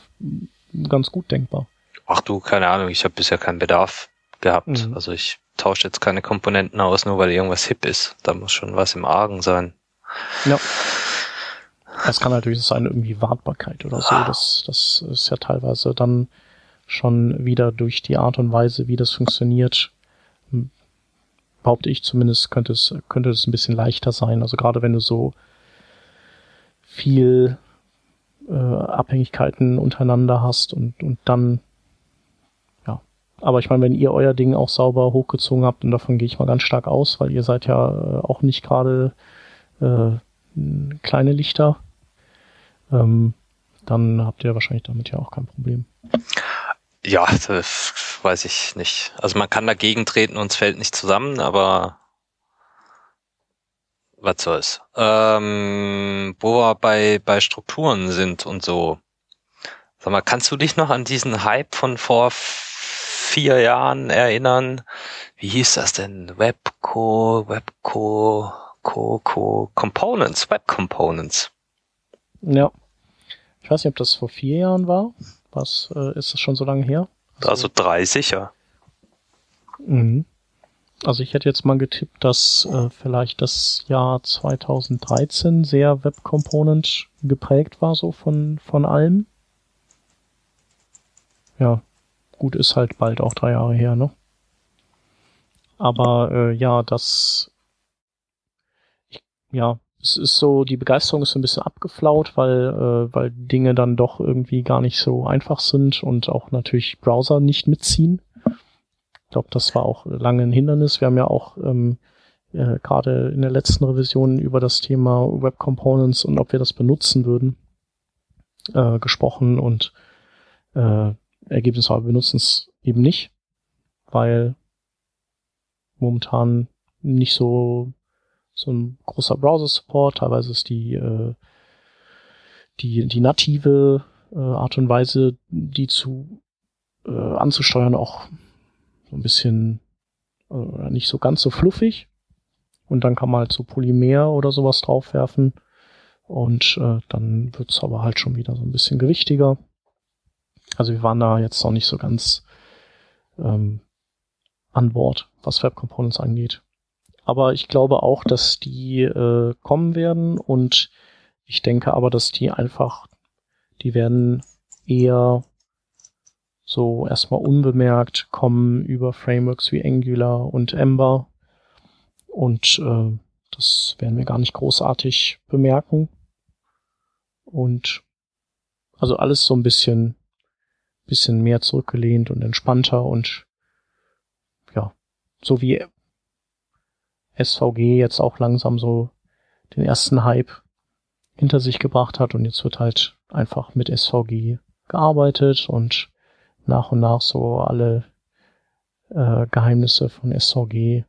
ganz gut denkbar. Ach du, keine Ahnung, ich habe bisher keinen Bedarf gehabt. Mhm. Also ich tauscht jetzt keine Komponenten aus, nur weil irgendwas hip ist. Da muss schon was im Argen sein. Ja. Es kann natürlich sein, irgendwie Wartbarkeit oder so. Das, das ist ja teilweise dann schon wieder durch die Art und Weise, wie das funktioniert, behaupte ich zumindest, könnte es, könnte es ein bisschen leichter sein. Also gerade wenn du so viel äh, Abhängigkeiten untereinander hast und, und dann aber ich meine, wenn ihr euer Ding auch sauber hochgezogen habt, und davon gehe ich mal ganz stark aus, weil ihr seid ja äh, auch nicht gerade äh, kleine Lichter, ähm, dann habt ihr wahrscheinlich damit ja auch kein Problem. Ja, weiß ich nicht. Also man kann dagegen treten und es fällt nicht zusammen, aber was soll's. Ähm, wo wir bei, bei Strukturen sind und so. Sag mal, kannst du dich noch an diesen Hype von vor vier Jahren erinnern. Wie hieß das denn? Webco, Webco, Co, Co, Components, Web Components. Ja. Ich weiß nicht, ob das vor vier Jahren war. Was äh, ist das schon so lange her? Also, also drei sicher. Mhm. Also ich hätte jetzt mal getippt, dass äh, vielleicht das Jahr 2013 sehr Web Component geprägt war, so von, von allem. Ja, Gut, ist halt bald auch drei Jahre her, ne? Aber äh, ja, das ich, ja, es ist so, die Begeisterung ist so ein bisschen abgeflaut, weil, äh, weil Dinge dann doch irgendwie gar nicht so einfach sind und auch natürlich Browser nicht mitziehen. Ich glaube, das war auch lange ein Hindernis. Wir haben ja auch ähm, äh, gerade in der letzten Revision über das Thema Web Components und ob wir das benutzen würden äh, gesprochen und äh, Ergebnis aber benutzen es eben nicht, weil momentan nicht so so ein großer Browser-Support. Teilweise ist die äh, die die native äh, Art und Weise, die zu äh, anzusteuern, auch so ein bisschen äh, nicht so ganz so fluffig. Und dann kann man halt so Polymer oder sowas draufwerfen. Und äh, dann wird's aber halt schon wieder so ein bisschen gewichtiger. Also wir waren da jetzt noch nicht so ganz ähm, an Bord, was Web Components angeht. Aber ich glaube auch, dass die äh, kommen werden und ich denke aber, dass die einfach, die werden eher so erstmal unbemerkt kommen über Frameworks wie Angular und Ember und äh, das werden wir gar nicht großartig bemerken. Und also alles so ein bisschen bisschen mehr zurückgelehnt und entspannter und ja, so wie SVG jetzt auch langsam so den ersten Hype hinter sich gebracht hat und jetzt wird halt einfach mit SVG gearbeitet und nach und nach so alle äh, Geheimnisse von SVG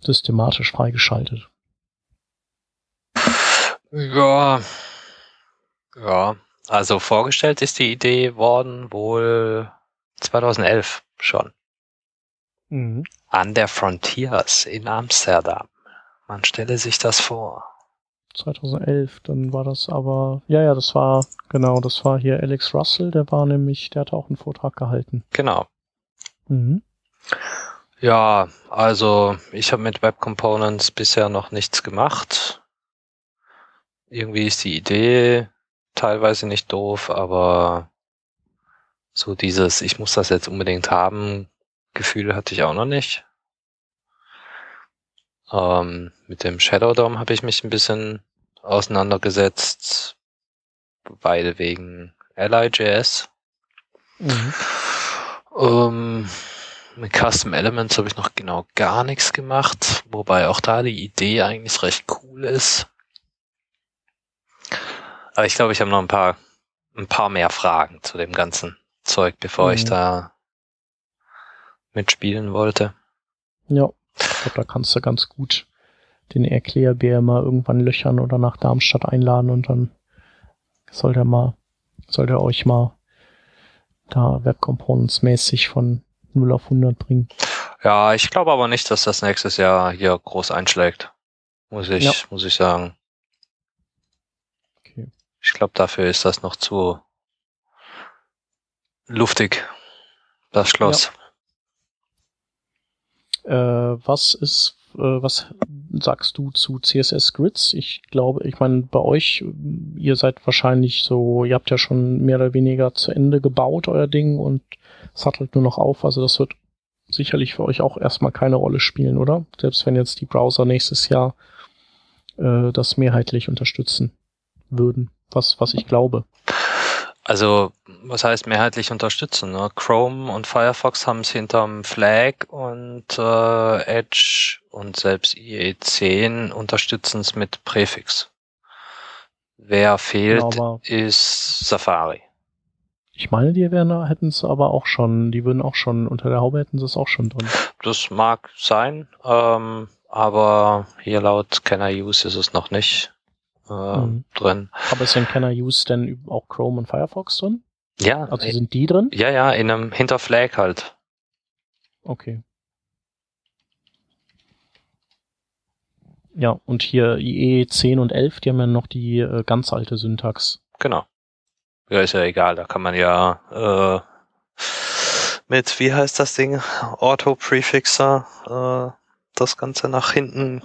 systematisch freigeschaltet. Ja, ja, also vorgestellt ist die Idee worden wohl 2011 schon. Mhm. An der Frontiers in Amsterdam. Man stelle sich das vor. 2011, dann war das aber, ja, ja, das war, genau, das war hier Alex Russell, der war nämlich, der hatte auch einen Vortrag gehalten. Genau. Mhm. Ja, also ich habe mit Web Components bisher noch nichts gemacht. Irgendwie ist die Idee teilweise nicht doof, aber so dieses, ich muss das jetzt unbedingt haben, Gefühl hatte ich auch noch nicht. Ähm, mit dem Shadow Dome habe ich mich ein bisschen auseinandergesetzt, weil wegen LIJS. Mhm. Ähm, mit Custom Elements habe ich noch genau gar nichts gemacht, wobei auch da die Idee eigentlich recht cool ist. Aber ich glaube, ich habe noch ein paar, ein paar mehr Fragen zu dem ganzen Zeug, bevor mhm. ich da mitspielen wollte. Ja, ich glaube, da kannst du ganz gut den Erklärbär mal irgendwann löchern oder nach Darmstadt einladen und dann soll der mal, soll der euch mal da Web Components mäßig von 0 auf 100 bringen. Ja, ich glaube aber nicht, dass das nächstes Jahr hier groß einschlägt. Muss ich, ja. muss ich sagen. Okay. Ich glaube, dafür ist das noch zu luftig, das Schloss. Ja. Äh, was ist, äh, was sagst du zu CSS Grids? Ich glaube, ich meine, bei euch, ihr seid wahrscheinlich so, ihr habt ja schon mehr oder weniger zu Ende gebaut, euer Ding, und sattelt nur noch auf. Also das wird sicherlich für euch auch erstmal keine Rolle spielen, oder? Selbst wenn jetzt die Browser nächstes Jahr äh, das mehrheitlich unterstützen würden, was, was ich glaube. Also, was heißt mehrheitlich unterstützen? Ne? Chrome und Firefox haben es hinterm Flag und äh, Edge und selbst IE10 unterstützen es mit Präfix. Wer fehlt, genau, ist Safari. Ich meine, die wären, hätten es aber auch schon, die würden auch schon, unter der Haube hätten sie es auch schon drin. Das mag sein, ähm, aber hier laut Can I Use ist es noch nicht äh, mhm. drin. Aber ist in Can I Use denn auch Chrome und Firefox drin? Ja. Also sind die drin? Ja, ja, in einem Hinterflag halt. Okay. Ja, und hier IE 10 und 11, die haben ja noch die äh, ganz alte Syntax. Genau. Ja, ist ja egal, da kann man ja äh, mit, wie heißt das Ding, Auto-Prefixer, äh, das Ganze nach hinten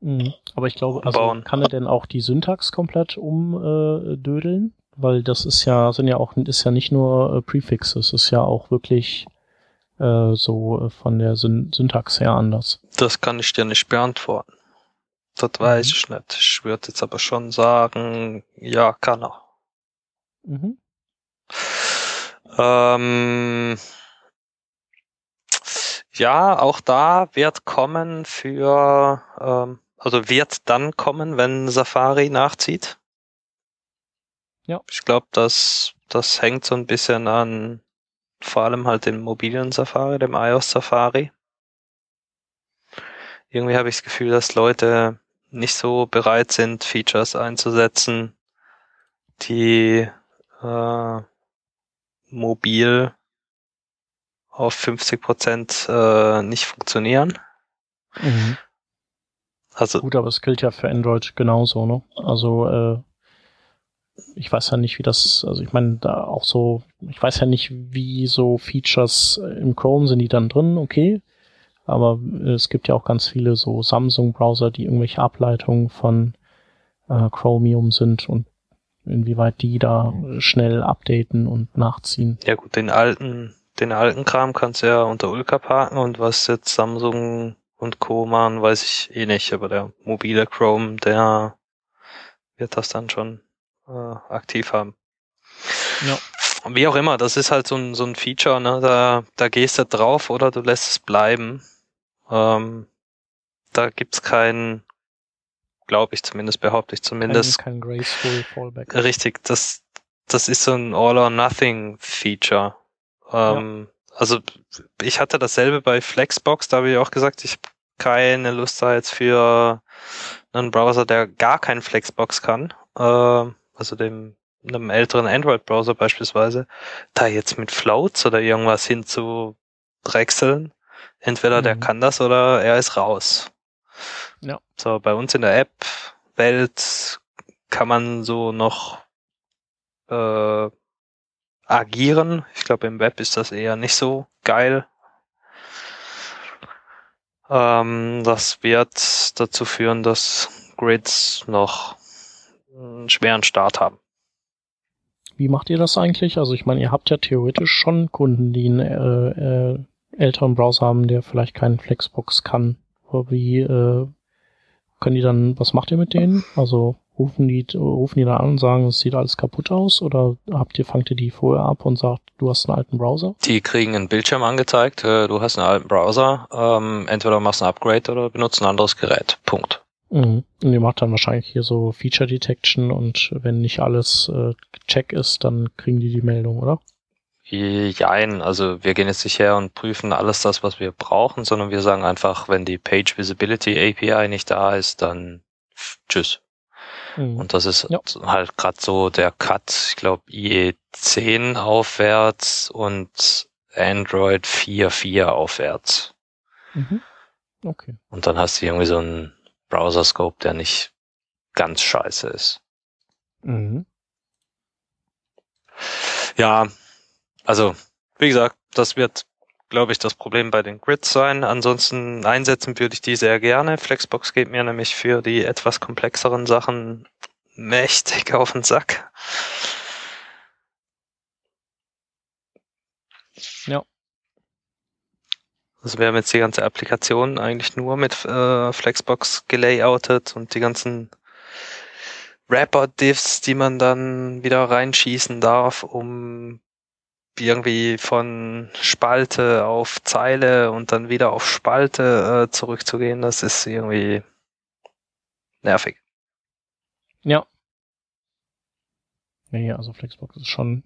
Mhm. Aber ich glaube, also bauen. kann er denn auch die Syntax komplett umdödeln? Äh, Weil das ist ja, sind ja auch, ist ja nicht nur äh, Prefixes, ist ja auch wirklich äh, so äh, von der Syn Syntax her anders. Das kann ich dir nicht beantworten. Das mhm. weiß ich nicht. Ich würde jetzt aber schon sagen, ja, kann er. Mhm. Ähm, ja, auch da wird kommen für ähm, also wird dann kommen, wenn Safari nachzieht. Ja. Ich glaube, das, das hängt so ein bisschen an vor allem halt dem mobilen Safari, dem iOS Safari. Irgendwie habe ich das Gefühl, dass Leute nicht so bereit sind, Features einzusetzen, die äh, mobil auf 50 Prozent äh, nicht funktionieren. Mhm. Also Gut, aber es gilt ja für Android genauso, ne? Also äh, ich weiß ja nicht, wie das, also ich meine, da auch so, ich weiß ja nicht, wie so Features im Chrome sind die dann drin, okay. Aber es gibt ja auch ganz viele so Samsung-Browser, die irgendwelche Ableitungen von äh, Chromium sind und inwieweit die da schnell updaten und nachziehen. Ja gut, den alten, den alten Kram kannst du ja unter Ulka parken und was jetzt Samsung und Co. machen, weiß ich eh nicht, aber der mobile Chrome, der wird das dann schon äh, aktiv haben. Ja. wie auch immer, das ist halt so ein, so ein Feature, ne? da, da gehst du drauf oder du lässt es bleiben. Ähm, da gibt's keinen, glaube ich zumindest, behaupte ich zumindest. Kein, kein graceful Fallback. Richtig, das, das ist so ein All-or-Nothing-Feature. Ähm, ja. Also ich hatte dasselbe bei Flexbox, da habe ich auch gesagt, ich habe keine Lust da jetzt für einen Browser, der gar keinen Flexbox kann. Äh, also dem einem älteren Android-Browser beispielsweise, da jetzt mit Floats oder irgendwas hinzudrechseln. Entweder mhm. der kann das oder er ist raus. Ja. So, bei uns in der App-Welt kann man so noch äh, agieren. Ich glaube, im Web ist das eher nicht so geil. Ähm, das wird dazu führen, dass Grids noch einen schweren Start haben. Wie macht ihr das eigentlich? Also ich meine, ihr habt ja theoretisch schon Kunden, die einen äh, äh, älteren Browser haben, der vielleicht keinen Flexbox kann. Wie äh, können die dann, was macht ihr mit denen? Also rufen die, rufen die dann an und sagen, es sieht alles kaputt aus? Oder habt ihr, fangt ihr die vorher ab und sagt, du hast einen alten Browser? Die kriegen einen Bildschirm angezeigt, äh, du hast einen alten Browser, ähm, entweder machst ein Upgrade oder benutzt ein anderes Gerät. Punkt. Mhm. Und ihr macht dann wahrscheinlich hier so Feature Detection und wenn nicht alles äh, check ist, dann kriegen die die Meldung, oder? Jein, also wir gehen jetzt nicht her und prüfen alles das, was wir brauchen, sondern wir sagen einfach, wenn die Page Visibility API nicht da ist, dann tschüss. Mhm. Und das ist ja. halt gerade so der Cut, ich glaube IE 10 aufwärts und Android 4.4 aufwärts. Mhm. Okay. Und dann hast du irgendwie so einen Browser Scope, der nicht ganz scheiße ist. Mhm. Ja, also, wie gesagt, das wird, glaube ich, das Problem bei den Grids sein. Ansonsten einsetzen würde ich die sehr gerne. Flexbox geht mir nämlich für die etwas komplexeren Sachen mächtig [laughs] auf den Sack. Ja. Also wir haben jetzt die ganze Applikation eigentlich nur mit äh, Flexbox gelayoutet und die ganzen Wrapper-Diffs, die man dann wieder reinschießen darf, um irgendwie von Spalte auf Zeile und dann wieder auf Spalte äh, zurückzugehen, das ist irgendwie nervig. Ja. Nee, also Flexbox ist schon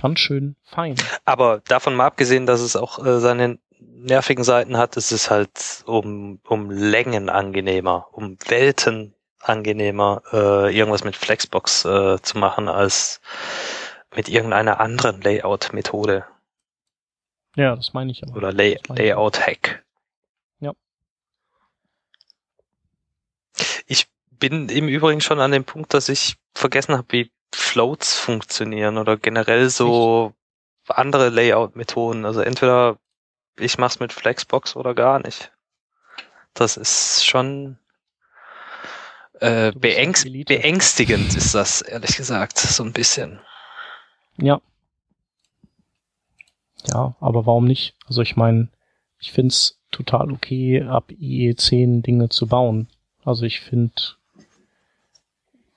ganz schön fein. Aber davon mal abgesehen, dass es auch äh, seine nervigen Seiten hat, ist es halt um, um Längen angenehmer, um Welten angenehmer, äh, irgendwas mit Flexbox äh, zu machen, als mit irgendeiner anderen Layout-Methode. Ja, das meine ich aber. Oder Lay Layout-Hack. Ja. Ich bin im Übrigen schon an dem Punkt, dass ich vergessen habe, wie Floats funktionieren oder generell so Echt? andere Layout-Methoden. Also entweder ich mach's mit Flexbox oder gar nicht. Das ist schon äh, beängst beängstigend ist das, ehrlich gesagt, so ein bisschen. Ja. Ja, aber warum nicht? Also ich meine, ich find's total okay, ab IE10 Dinge zu bauen. Also ich finde,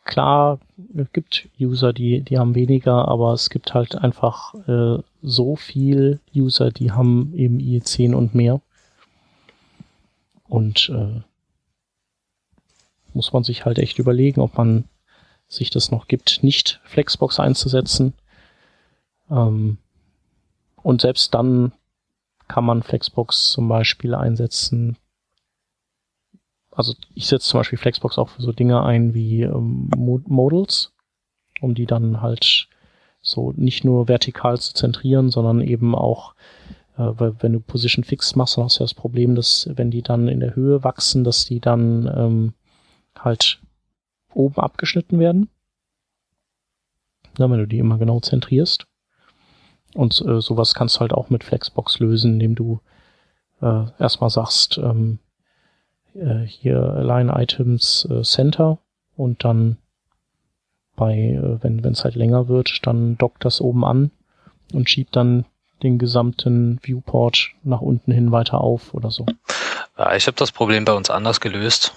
klar, es gibt User, die, die haben weniger, aber es gibt halt einfach äh, so viel User, die haben eben IE10 und mehr. Und äh, muss man sich halt echt überlegen, ob man sich das noch gibt, nicht Flexbox einzusetzen. Ähm, und selbst dann kann man Flexbox zum Beispiel einsetzen. Also ich setze zum Beispiel Flexbox auch für so Dinge ein wie ähm, Modals, um die dann halt so nicht nur vertikal zu zentrieren, sondern eben auch, äh, weil wenn du Position Fix machst, dann hast du ja das Problem, dass wenn die dann in der Höhe wachsen, dass die dann ähm, halt oben abgeschnitten werden. Na, wenn du die immer genau zentrierst. Und äh, sowas kannst du halt auch mit Flexbox lösen, indem du äh, erstmal sagst, ähm, äh, hier Align Items äh, Center und dann bei, äh, wenn es halt länger wird, dann dockt das oben an und schiebt dann den gesamten Viewport nach unten hin weiter auf oder so. Ja, ich habe das Problem bei uns anders gelöst.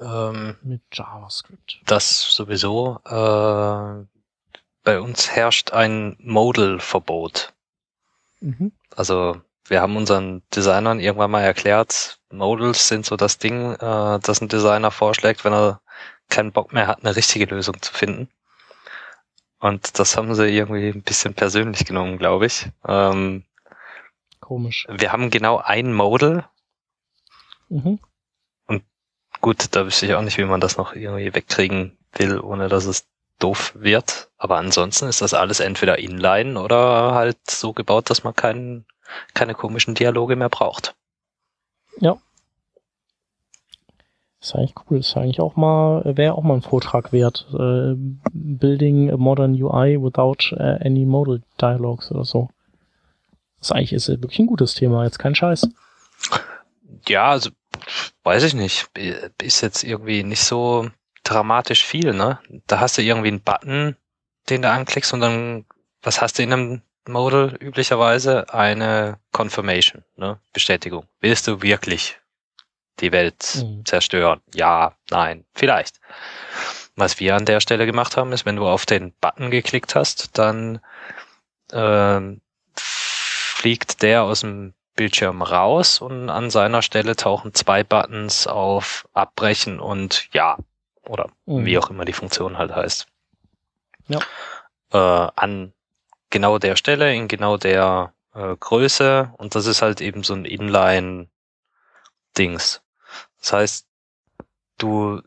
Ähm, Mit JavaScript. Das sowieso. Äh, bei uns herrscht ein Modal-Verbot. Mhm. Also wir haben unseren Designern irgendwann mal erklärt, Modals sind so das Ding, äh, das ein Designer vorschlägt, wenn er keinen Bock mehr hat, eine richtige Lösung zu finden. Und das haben sie irgendwie ein bisschen persönlich genommen, glaube ich. Ähm, Komisch. Wir haben genau ein Modal. Mhm. Und gut, da wüsste ich auch nicht, wie man das noch irgendwie wegkriegen will, ohne dass es doof wird. Aber ansonsten ist das alles entweder inline oder halt so gebaut, dass man keinen, keine komischen Dialoge mehr braucht. Ja. Ist eigentlich cool. Ist eigentlich auch mal, wäre auch mal ein Vortrag wert. Äh, building a modern UI without uh, any modal dialogues oder so. Das eigentlich ist wirklich ein gutes Thema, jetzt kein Scheiß. Ja, also weiß ich nicht. Ist jetzt irgendwie nicht so dramatisch viel, ne? Da hast du irgendwie einen Button, den du anklickst und dann, was hast du in einem Modal üblicherweise? Eine Confirmation, ne? Bestätigung. Willst du wirklich die Welt mhm. zerstören? Ja, nein, vielleicht. Was wir an der Stelle gemacht haben, ist, wenn du auf den Button geklickt hast, dann äh, fliegt der aus dem Bildschirm raus und an seiner Stelle tauchen zwei Buttons auf Abbrechen und Ja oder mhm. wie auch immer die Funktion halt heißt. Ja. Äh, an genau der Stelle, in genau der äh, Größe und das ist halt eben so ein Inline-Dings. Das heißt, du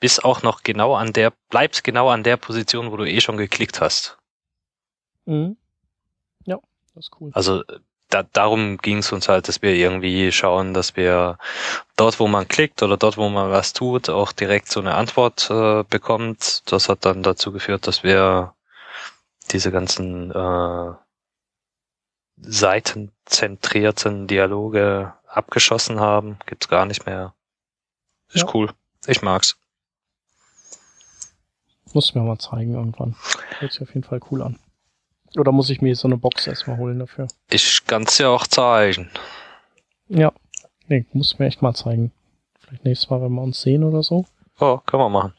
bist auch noch genau an der, bleibst genau an der Position, wo du eh schon geklickt hast. Mhm. Ja, das ist cool. Also da, darum ging es uns halt, dass wir irgendwie schauen, dass wir dort, wo man klickt oder dort, wo man was tut, auch direkt so eine Antwort äh, bekommt. Das hat dann dazu geführt, dass wir diese ganzen äh, seitenzentrierten Dialoge abgeschossen haben. Gibt's gar nicht mehr. Ist ja. cool. Ich mag's. Muss mir mal zeigen irgendwann. Hört sich auf jeden Fall cool an. Oder muss ich mir so eine Box erstmal holen dafür? Ich kann's ja auch zeigen. Ja. Nee, muss mir echt mal zeigen. Vielleicht nächstes Mal, wenn wir uns sehen oder so. Oh, können wir machen.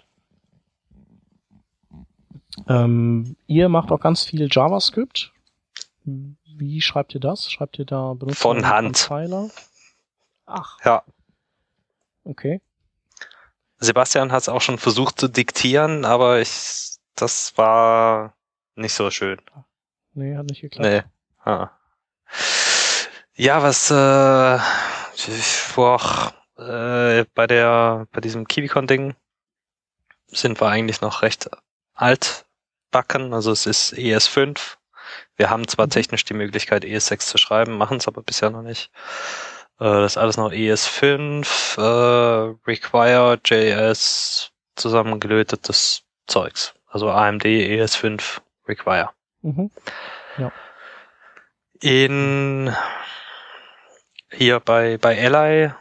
Ähm, ihr macht auch ganz viel JavaScript. Wie schreibt ihr das? Schreibt ihr da benutzt Von Hand. Pfeiler? Ach. Ja. Okay. Sebastian hat es auch schon versucht zu diktieren, aber ich, das war nicht so schön. Nee, hat nicht geklappt. Nee. Ah. Ja, was äh, boah, äh, bei der bei diesem KiwiCon-Ding sind wir eigentlich noch recht altbacken. Also es ist ES5. Wir haben zwar mhm. technisch die Möglichkeit, ES6 zu schreiben, machen es aber bisher noch nicht. Äh, das ist alles noch ES5, äh, Require, JS, zusammengelötetes Zeugs. Also AMD ES5 Require. Mhm. Ja. In hier bei, bei Ally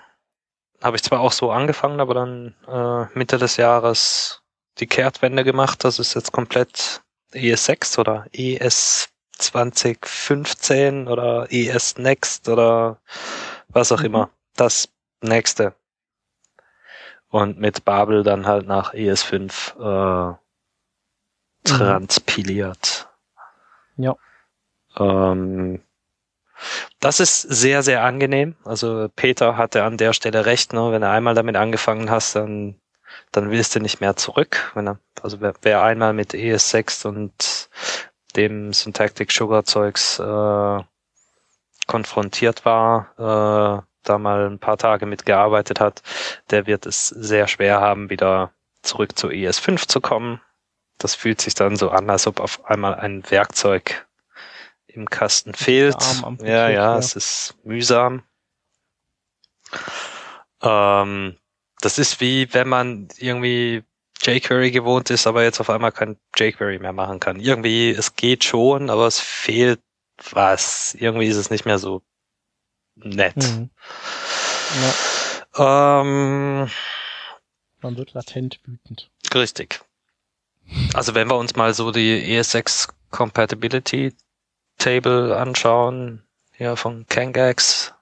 habe ich zwar auch so angefangen, aber dann äh, Mitte des Jahres die Kehrtwende gemacht. Das ist jetzt komplett ES6 oder ES 2015 oder ES Next oder was auch mhm. immer. Das nächste. Und mit Babel dann halt nach ES5 äh, mhm. transpiliert. Ja. Ähm, das ist sehr, sehr angenehm. Also Peter hatte an der Stelle recht, ne? wenn du einmal damit angefangen hast, dann, dann willst du nicht mehr zurück. Wenn er, also wer, wer einmal mit ES6 und dem Syntactic Sugar Zeugs äh, konfrontiert war, äh, da mal ein paar Tage mitgearbeitet hat, der wird es sehr schwer haben, wieder zurück zu ES5 zu kommen das fühlt sich dann so an, als ob auf einmal ein Werkzeug im Kasten fehlt. Ja, ja, es ist mühsam. Ähm, das ist wie wenn man irgendwie jQuery gewohnt ist, aber jetzt auf einmal kein jQuery mehr machen kann. Irgendwie, es geht schon, aber es fehlt was. Irgendwie ist es nicht mehr so nett. Mhm. Ja. Ähm, man wird latent wütend. Richtig. Also wenn wir uns mal so die ES6 Compatibility Table anschauen, hier von Kangax,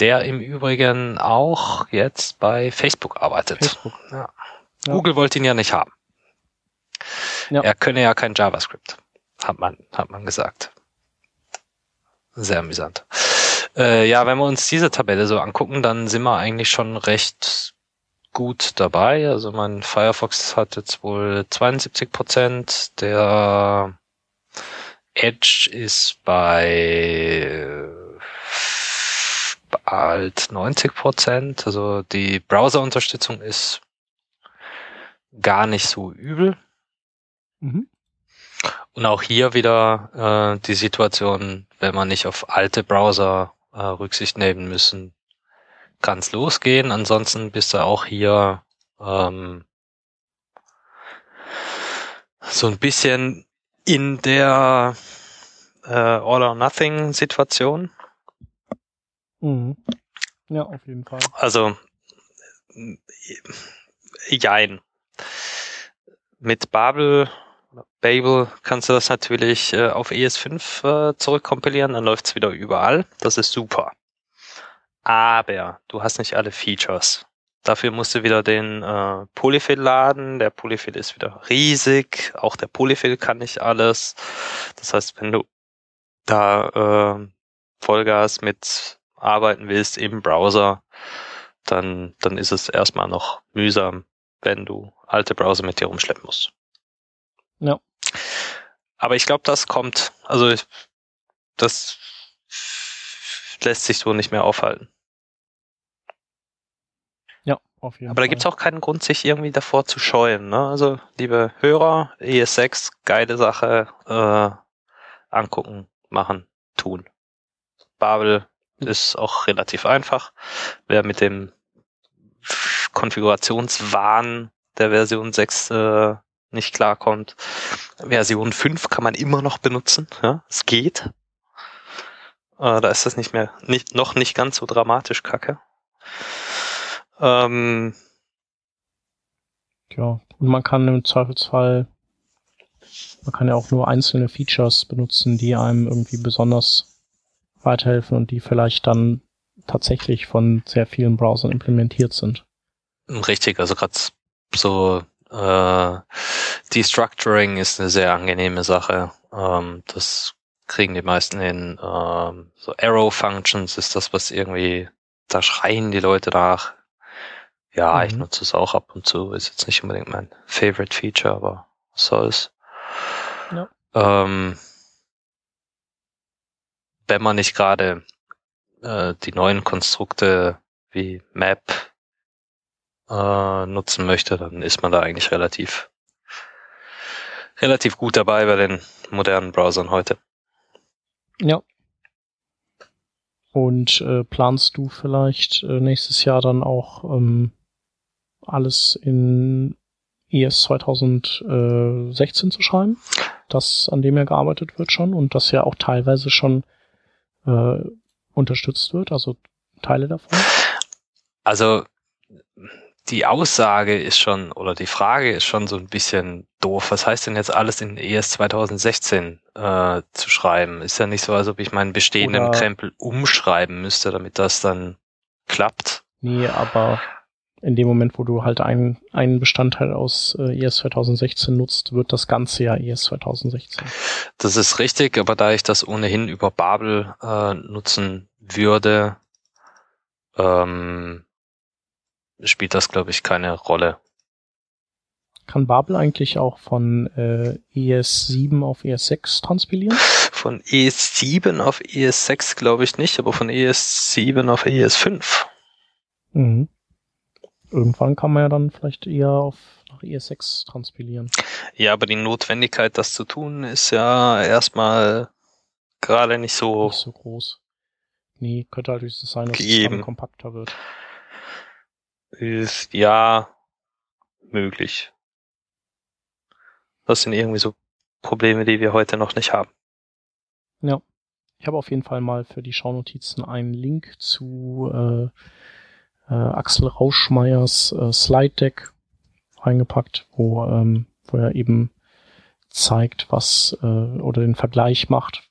der im Übrigen auch jetzt bei Facebook arbeitet. Facebook. Ja. Ja. Google wollte ihn ja nicht haben. Ja. Er könne ja kein JavaScript, hat man, hat man gesagt. Sehr amüsant. Äh, ja, wenn wir uns diese Tabelle so angucken, dann sind wir eigentlich schon recht gut dabei. Also mein Firefox hat jetzt wohl 72 Prozent, der Edge ist bei bald 90 Prozent. Also die Browser-Unterstützung ist gar nicht so übel. Mhm. Und auch hier wieder äh, die Situation, wenn man nicht auf alte Browser äh, Rücksicht nehmen müssen, kann es losgehen. Ansonsten bist du auch hier ähm, so ein bisschen in der äh, All-or-Nothing-Situation. Mhm. Ja, auf jeden Fall. Also, jein. Mit Babel, Babel kannst du das natürlich äh, auf ES5 äh, zurückkompilieren, dann läuft's wieder überall. Das ist super. Aber du hast nicht alle Features. Dafür musst du wieder den äh, Polyfill laden. Der Polyfill ist wieder riesig. Auch der Polyfill kann nicht alles. Das heißt, wenn du da äh, Vollgas mit arbeiten willst im Browser, dann, dann ist es erstmal noch mühsam, wenn du alte Browser mit dir rumschleppen musst. Ja. Aber ich glaube, das kommt, also ich, das lässt sich so nicht mehr aufhalten. Auf jeden Aber Fall. da gibt's auch keinen Grund, sich irgendwie davor zu scheuen. Ne? Also, liebe Hörer, ES6, geile Sache, äh, angucken, machen, tun. Babel ist auch relativ einfach. Wer mit dem Konfigurationswahn der Version 6 äh, nicht klarkommt, Version 5 kann man immer noch benutzen. Ja? Es geht. Äh, da ist das nicht mehr, nicht, noch nicht ganz so dramatisch kacke. Ähm, ja, und man kann im Zweifelsfall, man kann ja auch nur einzelne Features benutzen, die einem irgendwie besonders weiterhelfen und die vielleicht dann tatsächlich von sehr vielen Browsern implementiert sind. Richtig, also gerade so äh, Destructuring ist eine sehr angenehme Sache. Ähm, das kriegen die meisten hin. Ähm, so Arrow Functions ist das, was irgendwie, da schreien die Leute nach. Ja, mhm. ich nutze es auch ab und zu. Ist jetzt nicht unbedingt mein Favorite Feature, aber was soll's. Ja. Ähm, wenn man nicht gerade äh, die neuen Konstrukte wie Map äh, nutzen möchte, dann ist man da eigentlich relativ relativ gut dabei bei den modernen Browsern heute. Ja. Und äh, planst du vielleicht äh, nächstes Jahr dann auch ähm, alles in ES 2016 zu schreiben? Das, an dem ja gearbeitet wird schon und das ja auch teilweise schon äh, unterstützt wird, also Teile davon? Also die Aussage ist schon, oder die Frage ist schon so ein bisschen doof. Was heißt denn jetzt alles in ES 2016 äh, zu schreiben? Ist ja nicht so, als ob ich meinen bestehenden oder Krempel umschreiben müsste, damit das dann klappt. Nee, aber in dem Moment, wo du halt einen, einen Bestandteil aus äh, ES 2016 nutzt, wird das ganze ja ES 2016. Das ist richtig, aber da ich das ohnehin über Babel äh, nutzen würde, ähm, spielt das, glaube ich, keine Rolle. Kann Babel eigentlich auch von äh, ES7 auf ES6 transpilieren? Von ES7 auf ES6 glaube ich nicht, aber von ES7 auf ES5. Mhm irgendwann kann man ja dann vielleicht eher auf nach ES6 transpilieren. Ja, aber die Notwendigkeit, das zu tun, ist ja erstmal gerade nicht so, nicht so groß. Nee, könnte halt höchstens sein, dass gegeben. es dann kompakter wird. Ist ja möglich. Das sind irgendwie so Probleme, die wir heute noch nicht haben. Ja. Ich habe auf jeden Fall mal für die Schaunotizen einen Link zu äh, äh, Axel Rauschmeiers äh, Slide Deck reingepackt, wo, ähm, wo er eben zeigt, was äh, oder den Vergleich macht.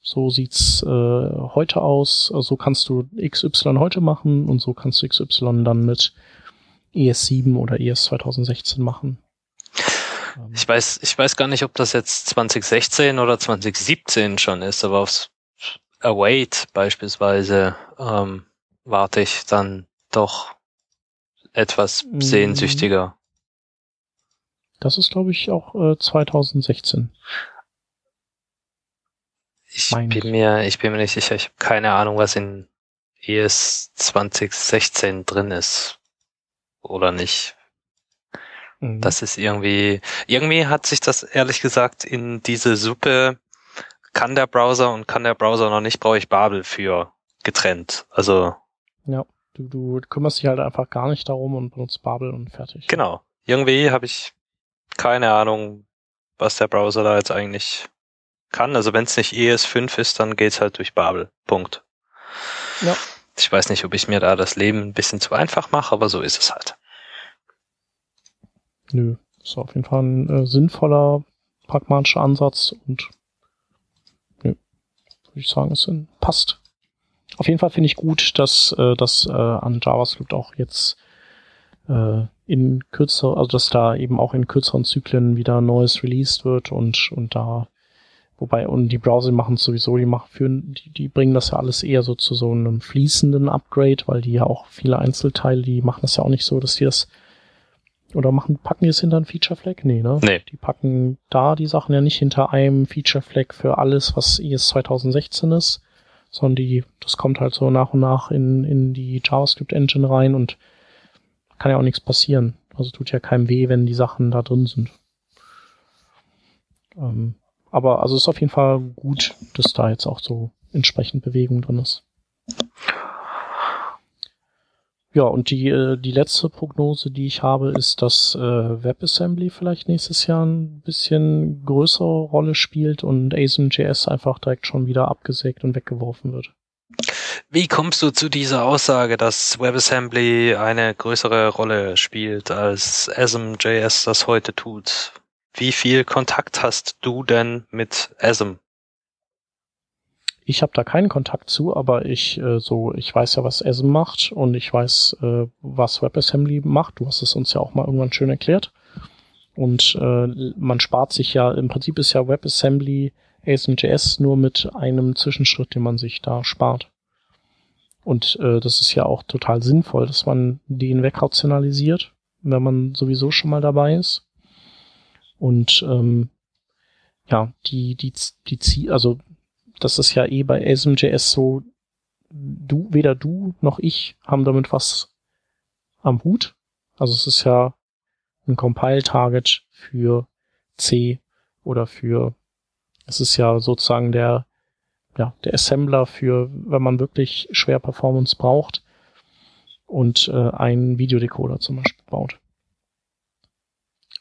So sieht's äh, heute aus. So kannst du XY heute machen und so kannst du XY dann mit ES7 oder ES 2016 machen. Ähm, ich weiß, ich weiß gar nicht, ob das jetzt 2016 oder 2017 schon ist, aber aufs Await beispielsweise ähm, warte ich dann doch etwas mhm. sehnsüchtiger. Das ist, glaube ich, auch äh, 2016. Ich Meint. bin mir, ich bin mir nicht sicher. Ich habe keine Ahnung, was in ES 2016 drin ist oder nicht. Mhm. Das ist irgendwie, irgendwie hat sich das ehrlich gesagt in diese Suppe kann der Browser und kann der Browser noch nicht, brauche ich Babel für getrennt. Also. Ja, du, du kümmerst dich halt einfach gar nicht darum und benutzt Babel und fertig. Genau. Irgendwie habe ich keine Ahnung, was der Browser da jetzt eigentlich kann. Also wenn es nicht ES5 ist, dann geht's halt durch Babel. Punkt. Ja. Ich weiß nicht, ob ich mir da das Leben ein bisschen zu einfach mache, aber so ist es halt. Nö, ist auf jeden Fall ein äh, sinnvoller, pragmatischer Ansatz und nö, würde ich sagen, es passt. Auf jeden Fall finde ich gut, dass äh, das äh, an JavaScript auch jetzt äh, in kürzer, also dass da eben auch in kürzeren Zyklen wieder Neues released wird und und da Wobei, und die Browser machen es sowieso, die machen führen, die, die bringen das ja alles eher so zu so einem fließenden Upgrade, weil die ja auch viele Einzelteile, die machen das ja auch nicht so, dass die das oder machen, packen die es hinter einen Feature Flag? Nee, ne? Nee. Die packen da die Sachen ja nicht hinter einem Feature Flag für alles, was ES 2016 ist, sondern die, das kommt halt so nach und nach in, in die JavaScript Engine rein und kann ja auch nichts passieren. Also tut ja keinem weh, wenn die Sachen da drin sind. Ähm, aber also ist auf jeden Fall gut, dass da jetzt auch so entsprechend Bewegung drin ist. Ja, und die, äh, die letzte Prognose, die ich habe, ist, dass äh, WebAssembly vielleicht nächstes Jahr ein bisschen größere Rolle spielt und ASM.js einfach direkt schon wieder abgesägt und weggeworfen wird. Wie kommst du zu dieser Aussage, dass WebAssembly eine größere Rolle spielt, als ASM.js das heute tut? Wie viel Kontakt hast du denn mit ASM? Ich habe da keinen Kontakt zu, aber ich äh, so, ich weiß ja, was ASM macht und ich weiß, äh, was WebAssembly macht. Du hast es uns ja auch mal irgendwann schön erklärt. Und äh, man spart sich ja, im Prinzip ist ja WebAssembly ASM.js nur mit einem Zwischenschritt, den man sich da spart. Und äh, das ist ja auch total sinnvoll, dass man den wegrationalisiert, wenn man sowieso schon mal dabei ist. Und ähm, ja, die, die, die Ziel, also das ist ja eh bei ASM.js so, du, weder du noch ich haben damit was am Hut. Also es ist ja ein Compile-Target für C oder für, es ist ja sozusagen der, ja, der Assembler für, wenn man wirklich schwer Performance braucht und äh, einen Videodecoder zum Beispiel baut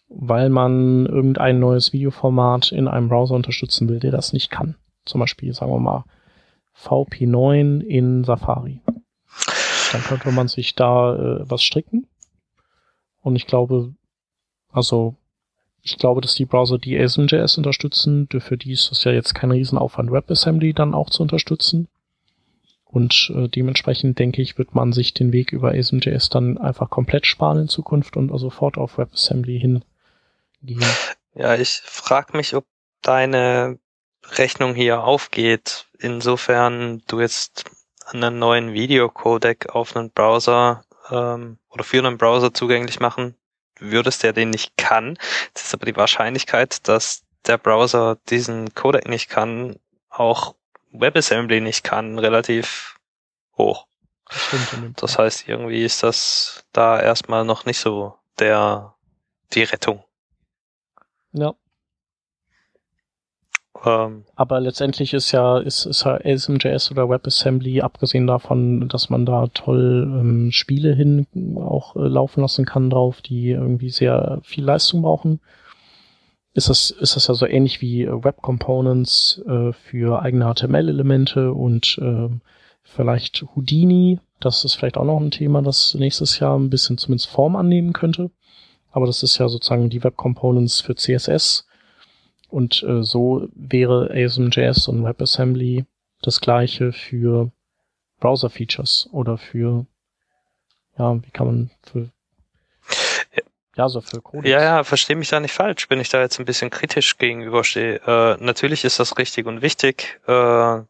weil man irgendein neues Videoformat in einem Browser unterstützen will, der das nicht kann. Zum Beispiel, sagen wir mal, VP9 in Safari. Dann könnte man sich da äh, was stricken. Und ich glaube, also ich glaube, dass die Browser, die ASM.js unterstützen, für die ist das ja jetzt kein Riesenaufwand, WebAssembly dann auch zu unterstützen. Und äh, dementsprechend denke ich, wird man sich den Weg über ASM.js dann einfach komplett sparen in Zukunft und sofort auf WebAssembly hin gehen. Ja, ich frage mich, ob deine Rechnung hier aufgeht, insofern du jetzt einen neuen Videocodec auf einen Browser ähm, oder für einen Browser zugänglich machen würdest, der den nicht kann. Das ist aber die Wahrscheinlichkeit, dass der Browser diesen Codec nicht kann, auch WebAssembly nicht kann, relativ hoch. Das, das heißt, irgendwie ist das da erstmal noch nicht so der die Rettung. Ja. Ähm, Aber letztendlich ist ja, ist, ist ja ASM.js oder WebAssembly, abgesehen davon, dass man da toll ähm, Spiele hin auch äh, laufen lassen kann drauf, die irgendwie sehr viel Leistung brauchen, ist das, ist das ja so ähnlich wie äh, Web Components äh, für eigene HTML-Elemente und äh, vielleicht Houdini. Das ist vielleicht auch noch ein Thema, das nächstes Jahr ein bisschen zumindest Form annehmen könnte. Aber das ist ja sozusagen die Web Components für CSS. Und äh, so wäre ASM.js und WebAssembly das gleiche für Browser-Features oder für, ja, wie kann man für Ja, so für Codex. Ja, ja, verstehe mich da nicht falsch, wenn ich da jetzt ein bisschen kritisch gegenüberstehe. Äh, natürlich ist das richtig und wichtig, äh,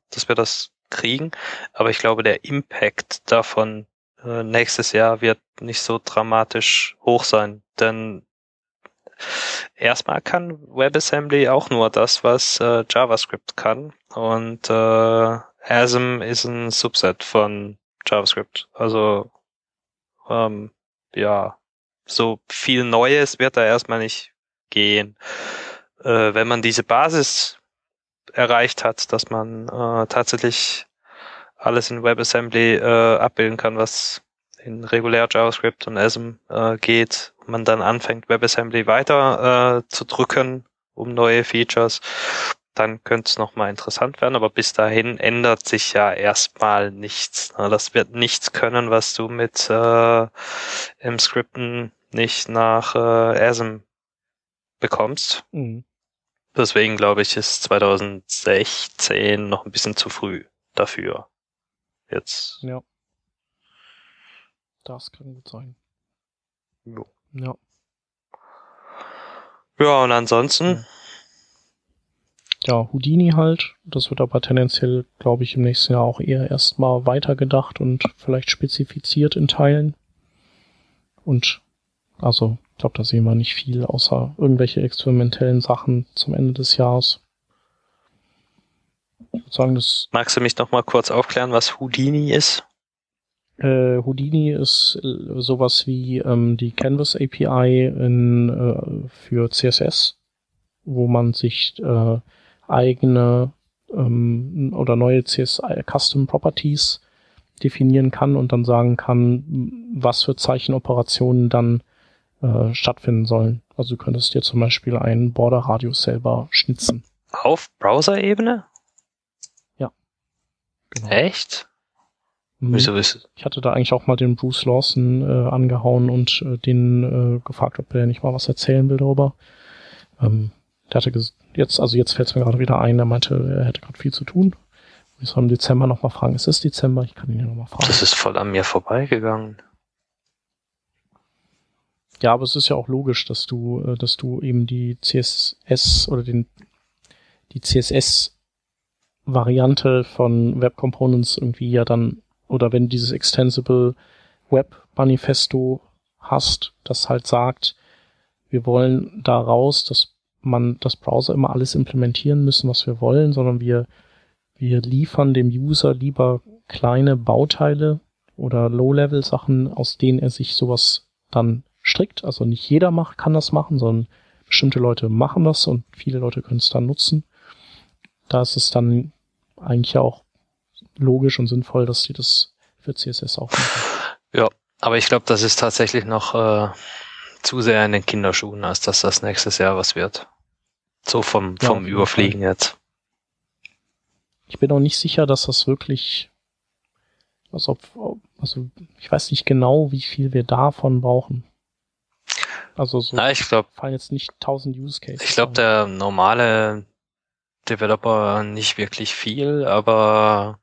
dass wir das kriegen, aber ich glaube, der Impact davon äh, nächstes Jahr wird nicht so dramatisch hoch sein, denn erstmal kann WebAssembly auch nur das, was äh, JavaScript kann und äh, ASM ist ein Subset von JavaScript. Also ähm, ja, so viel Neues wird da erstmal nicht gehen. Äh, wenn man diese Basis erreicht hat, dass man äh, tatsächlich alles in WebAssembly äh, abbilden kann, was in regulär JavaScript und ASM äh, geht, man dann anfängt, WebAssembly weiter äh, zu drücken, um neue Features, dann könnte es nochmal interessant werden, aber bis dahin ändert sich ja erstmal nichts. Das wird nichts können, was du mit äh, im Skripten nicht nach äh, ASM bekommst. Mhm. Deswegen glaube ich, ist 2016 noch ein bisschen zu früh dafür. Jetzt. Ja. Das kann gut sein. Jo. Ja. Ja, und ansonsten. Ja, Houdini halt. Das wird aber tendenziell, glaube ich, im nächsten Jahr auch eher erstmal weitergedacht und vielleicht spezifiziert in Teilen. Und also, ich glaube, da sehen wir nicht viel, außer irgendwelche experimentellen Sachen zum Ende des Jahres. Ich würde sagen, das. Magst du mich noch mal kurz aufklären, was Houdini ist? Äh, Houdini ist äh, sowas wie ähm, die Canvas API in, äh, für CSS, wo man sich äh, eigene ähm, oder neue CSS Custom Properties definieren kann und dann sagen kann, was für Zeichenoperationen dann äh, stattfinden sollen. Also du könntest dir zum Beispiel einen Border-Radius selber schnitzen. Auf Browser-Ebene? Ja. Genau. Echt? Wieso ist Ich hatte da eigentlich auch mal den Bruce Lawson äh, angehauen und äh, den äh, gefragt, ob er nicht mal was erzählen will darüber. Ähm, der hatte jetzt, also jetzt fällt es mir gerade wieder ein, der meinte, er hätte gerade viel zu tun. Ich soll im Dezember nochmal fragen. Es ist Dezember, ich kann ihn ja nochmal fragen. Das ist voll an mir vorbeigegangen. Ja, aber es ist ja auch logisch, dass du, äh, dass du eben die CSS oder den, die CSS-Variante von Web Components irgendwie ja dann, oder wenn dieses Extensible Web Manifesto hast, das halt sagt, wir wollen da raus, dass man das Browser immer alles implementieren müssen, was wir wollen, sondern wir, wir liefern dem User lieber kleine Bauteile oder Low-Level-Sachen, aus denen er sich sowas dann strikt. Also nicht jeder macht, kann das machen, sondern bestimmte Leute machen das und viele Leute können es dann nutzen. Da ist es dann eigentlich auch logisch und sinnvoll, dass die das für CSS auch machen. Ja, aber ich glaube, das ist tatsächlich noch äh, zu sehr in den Kinderschuhen, als dass das nächstes Jahr was wird. So vom, vom ja, Überfliegen Fall. jetzt. Ich bin auch nicht sicher, dass das wirklich, also, also ich weiß nicht genau, wie viel wir davon brauchen. Also so ja, ich glaub, fallen jetzt nicht tausend Use Cases. Ich glaube, der normale Developer nicht wirklich viel, aber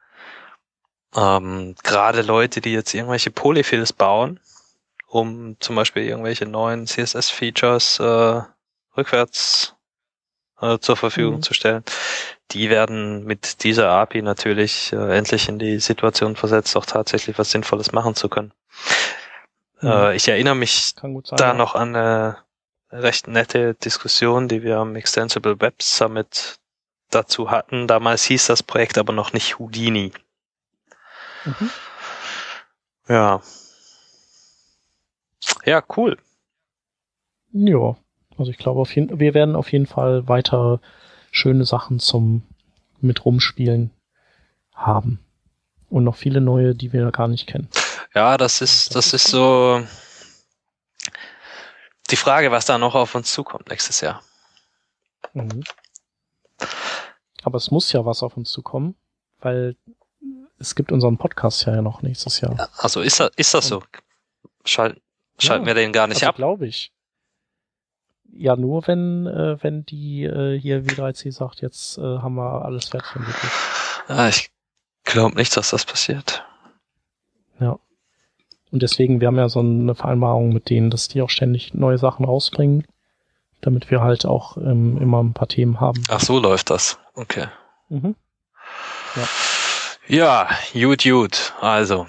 ähm, gerade Leute, die jetzt irgendwelche Polyfills bauen, um zum Beispiel irgendwelche neuen CSS-Features äh, rückwärts äh, zur Verfügung mhm. zu stellen, die werden mit dieser API natürlich äh, endlich in die Situation versetzt, auch tatsächlich was Sinnvolles machen zu können. Mhm. Äh, ich erinnere mich sein, da ja. noch an eine recht nette Diskussion, die wir am Extensible Web Summit dazu hatten. Damals hieß das Projekt aber noch nicht Houdini. Mhm. Ja. Ja, cool. Ja, also ich glaube, auf jeden, wir werden auf jeden Fall weiter schöne Sachen zum mit rumspielen haben. Und noch viele neue, die wir gar nicht kennen. Ja, das ist, das ist so die Frage, was da noch auf uns zukommt nächstes Jahr. Mhm. Aber es muss ja was auf uns zukommen, weil es gibt unseren Podcast ja noch nächstes Jahr. Ja, also ist das, ist das so? Schal schalten ja, wir den gar nicht also ab? glaube ich. Ja, nur wenn, äh, wenn die äh, hier W3C sagt, jetzt äh, haben wir alles fertig entwickelt. Ja, ich glaube nicht, dass das passiert. Ja. Und deswegen, wir haben ja so eine Vereinbarung mit denen, dass die auch ständig neue Sachen rausbringen, damit wir halt auch ähm, immer ein paar Themen haben. Ach so läuft das. Okay. Mhm. Ja, gut, gut. Also,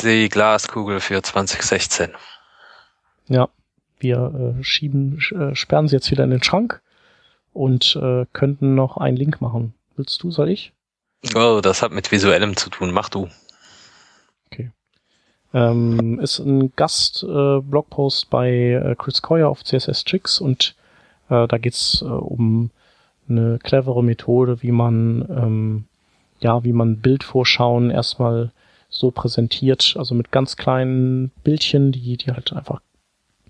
die Glaskugel für 2016. Ja, wir äh, schieben, äh, sperren sie jetzt wieder in den Schrank und äh, könnten noch einen Link machen. Willst du, soll ich? Oh, das hat mit visuellem zu tun. Mach du. Okay. Ähm, ist ein Gast-Blogpost äh, bei äh, Chris Coyer auf CSS Tricks und äh, da geht's äh, um eine clevere Methode, wie man ähm, ja, wie man Bildvorschauen erstmal so präsentiert, also mit ganz kleinen Bildchen, die, die halt einfach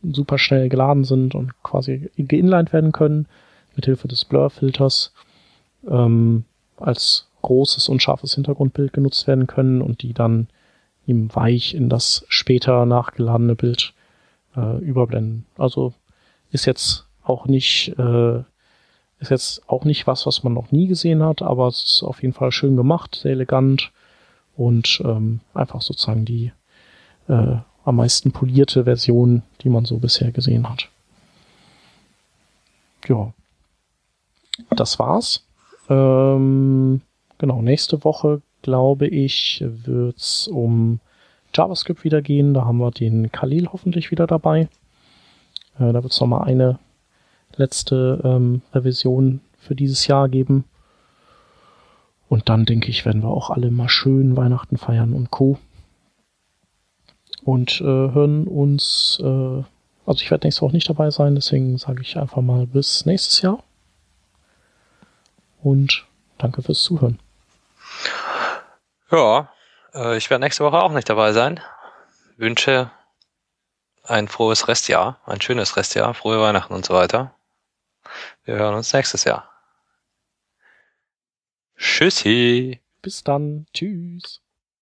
super schnell geladen sind und quasi geinlined werden können, mit Hilfe des Blur-Filters, ähm, als großes und scharfes Hintergrundbild genutzt werden können und die dann ihm weich in das später nachgeladene Bild äh, überblenden. Also ist jetzt auch nicht äh, ist jetzt auch nicht was, was man noch nie gesehen hat, aber es ist auf jeden Fall schön gemacht, sehr elegant und ähm, einfach sozusagen die äh, am meisten polierte Version, die man so bisher gesehen hat. Ja, das war's. Ähm, genau, nächste Woche, glaube ich, wird's um JavaScript wieder gehen. Da haben wir den Khalil hoffentlich wieder dabei. Äh, da wird's noch mal eine letzte ähm, Revision für dieses Jahr geben. Und dann denke ich, werden wir auch alle mal schön Weihnachten feiern und Co. Und äh, hören uns, äh, also ich werde nächste Woche nicht dabei sein, deswegen sage ich einfach mal bis nächstes Jahr. Und danke fürs Zuhören. Ja, äh, ich werde nächste Woche auch nicht dabei sein. Wünsche ein frohes Restjahr, ein schönes Restjahr, frohe Weihnachten und so weiter. Wir hören uns nächstes Jahr. Tschüssi. Bis dann. Tschüss.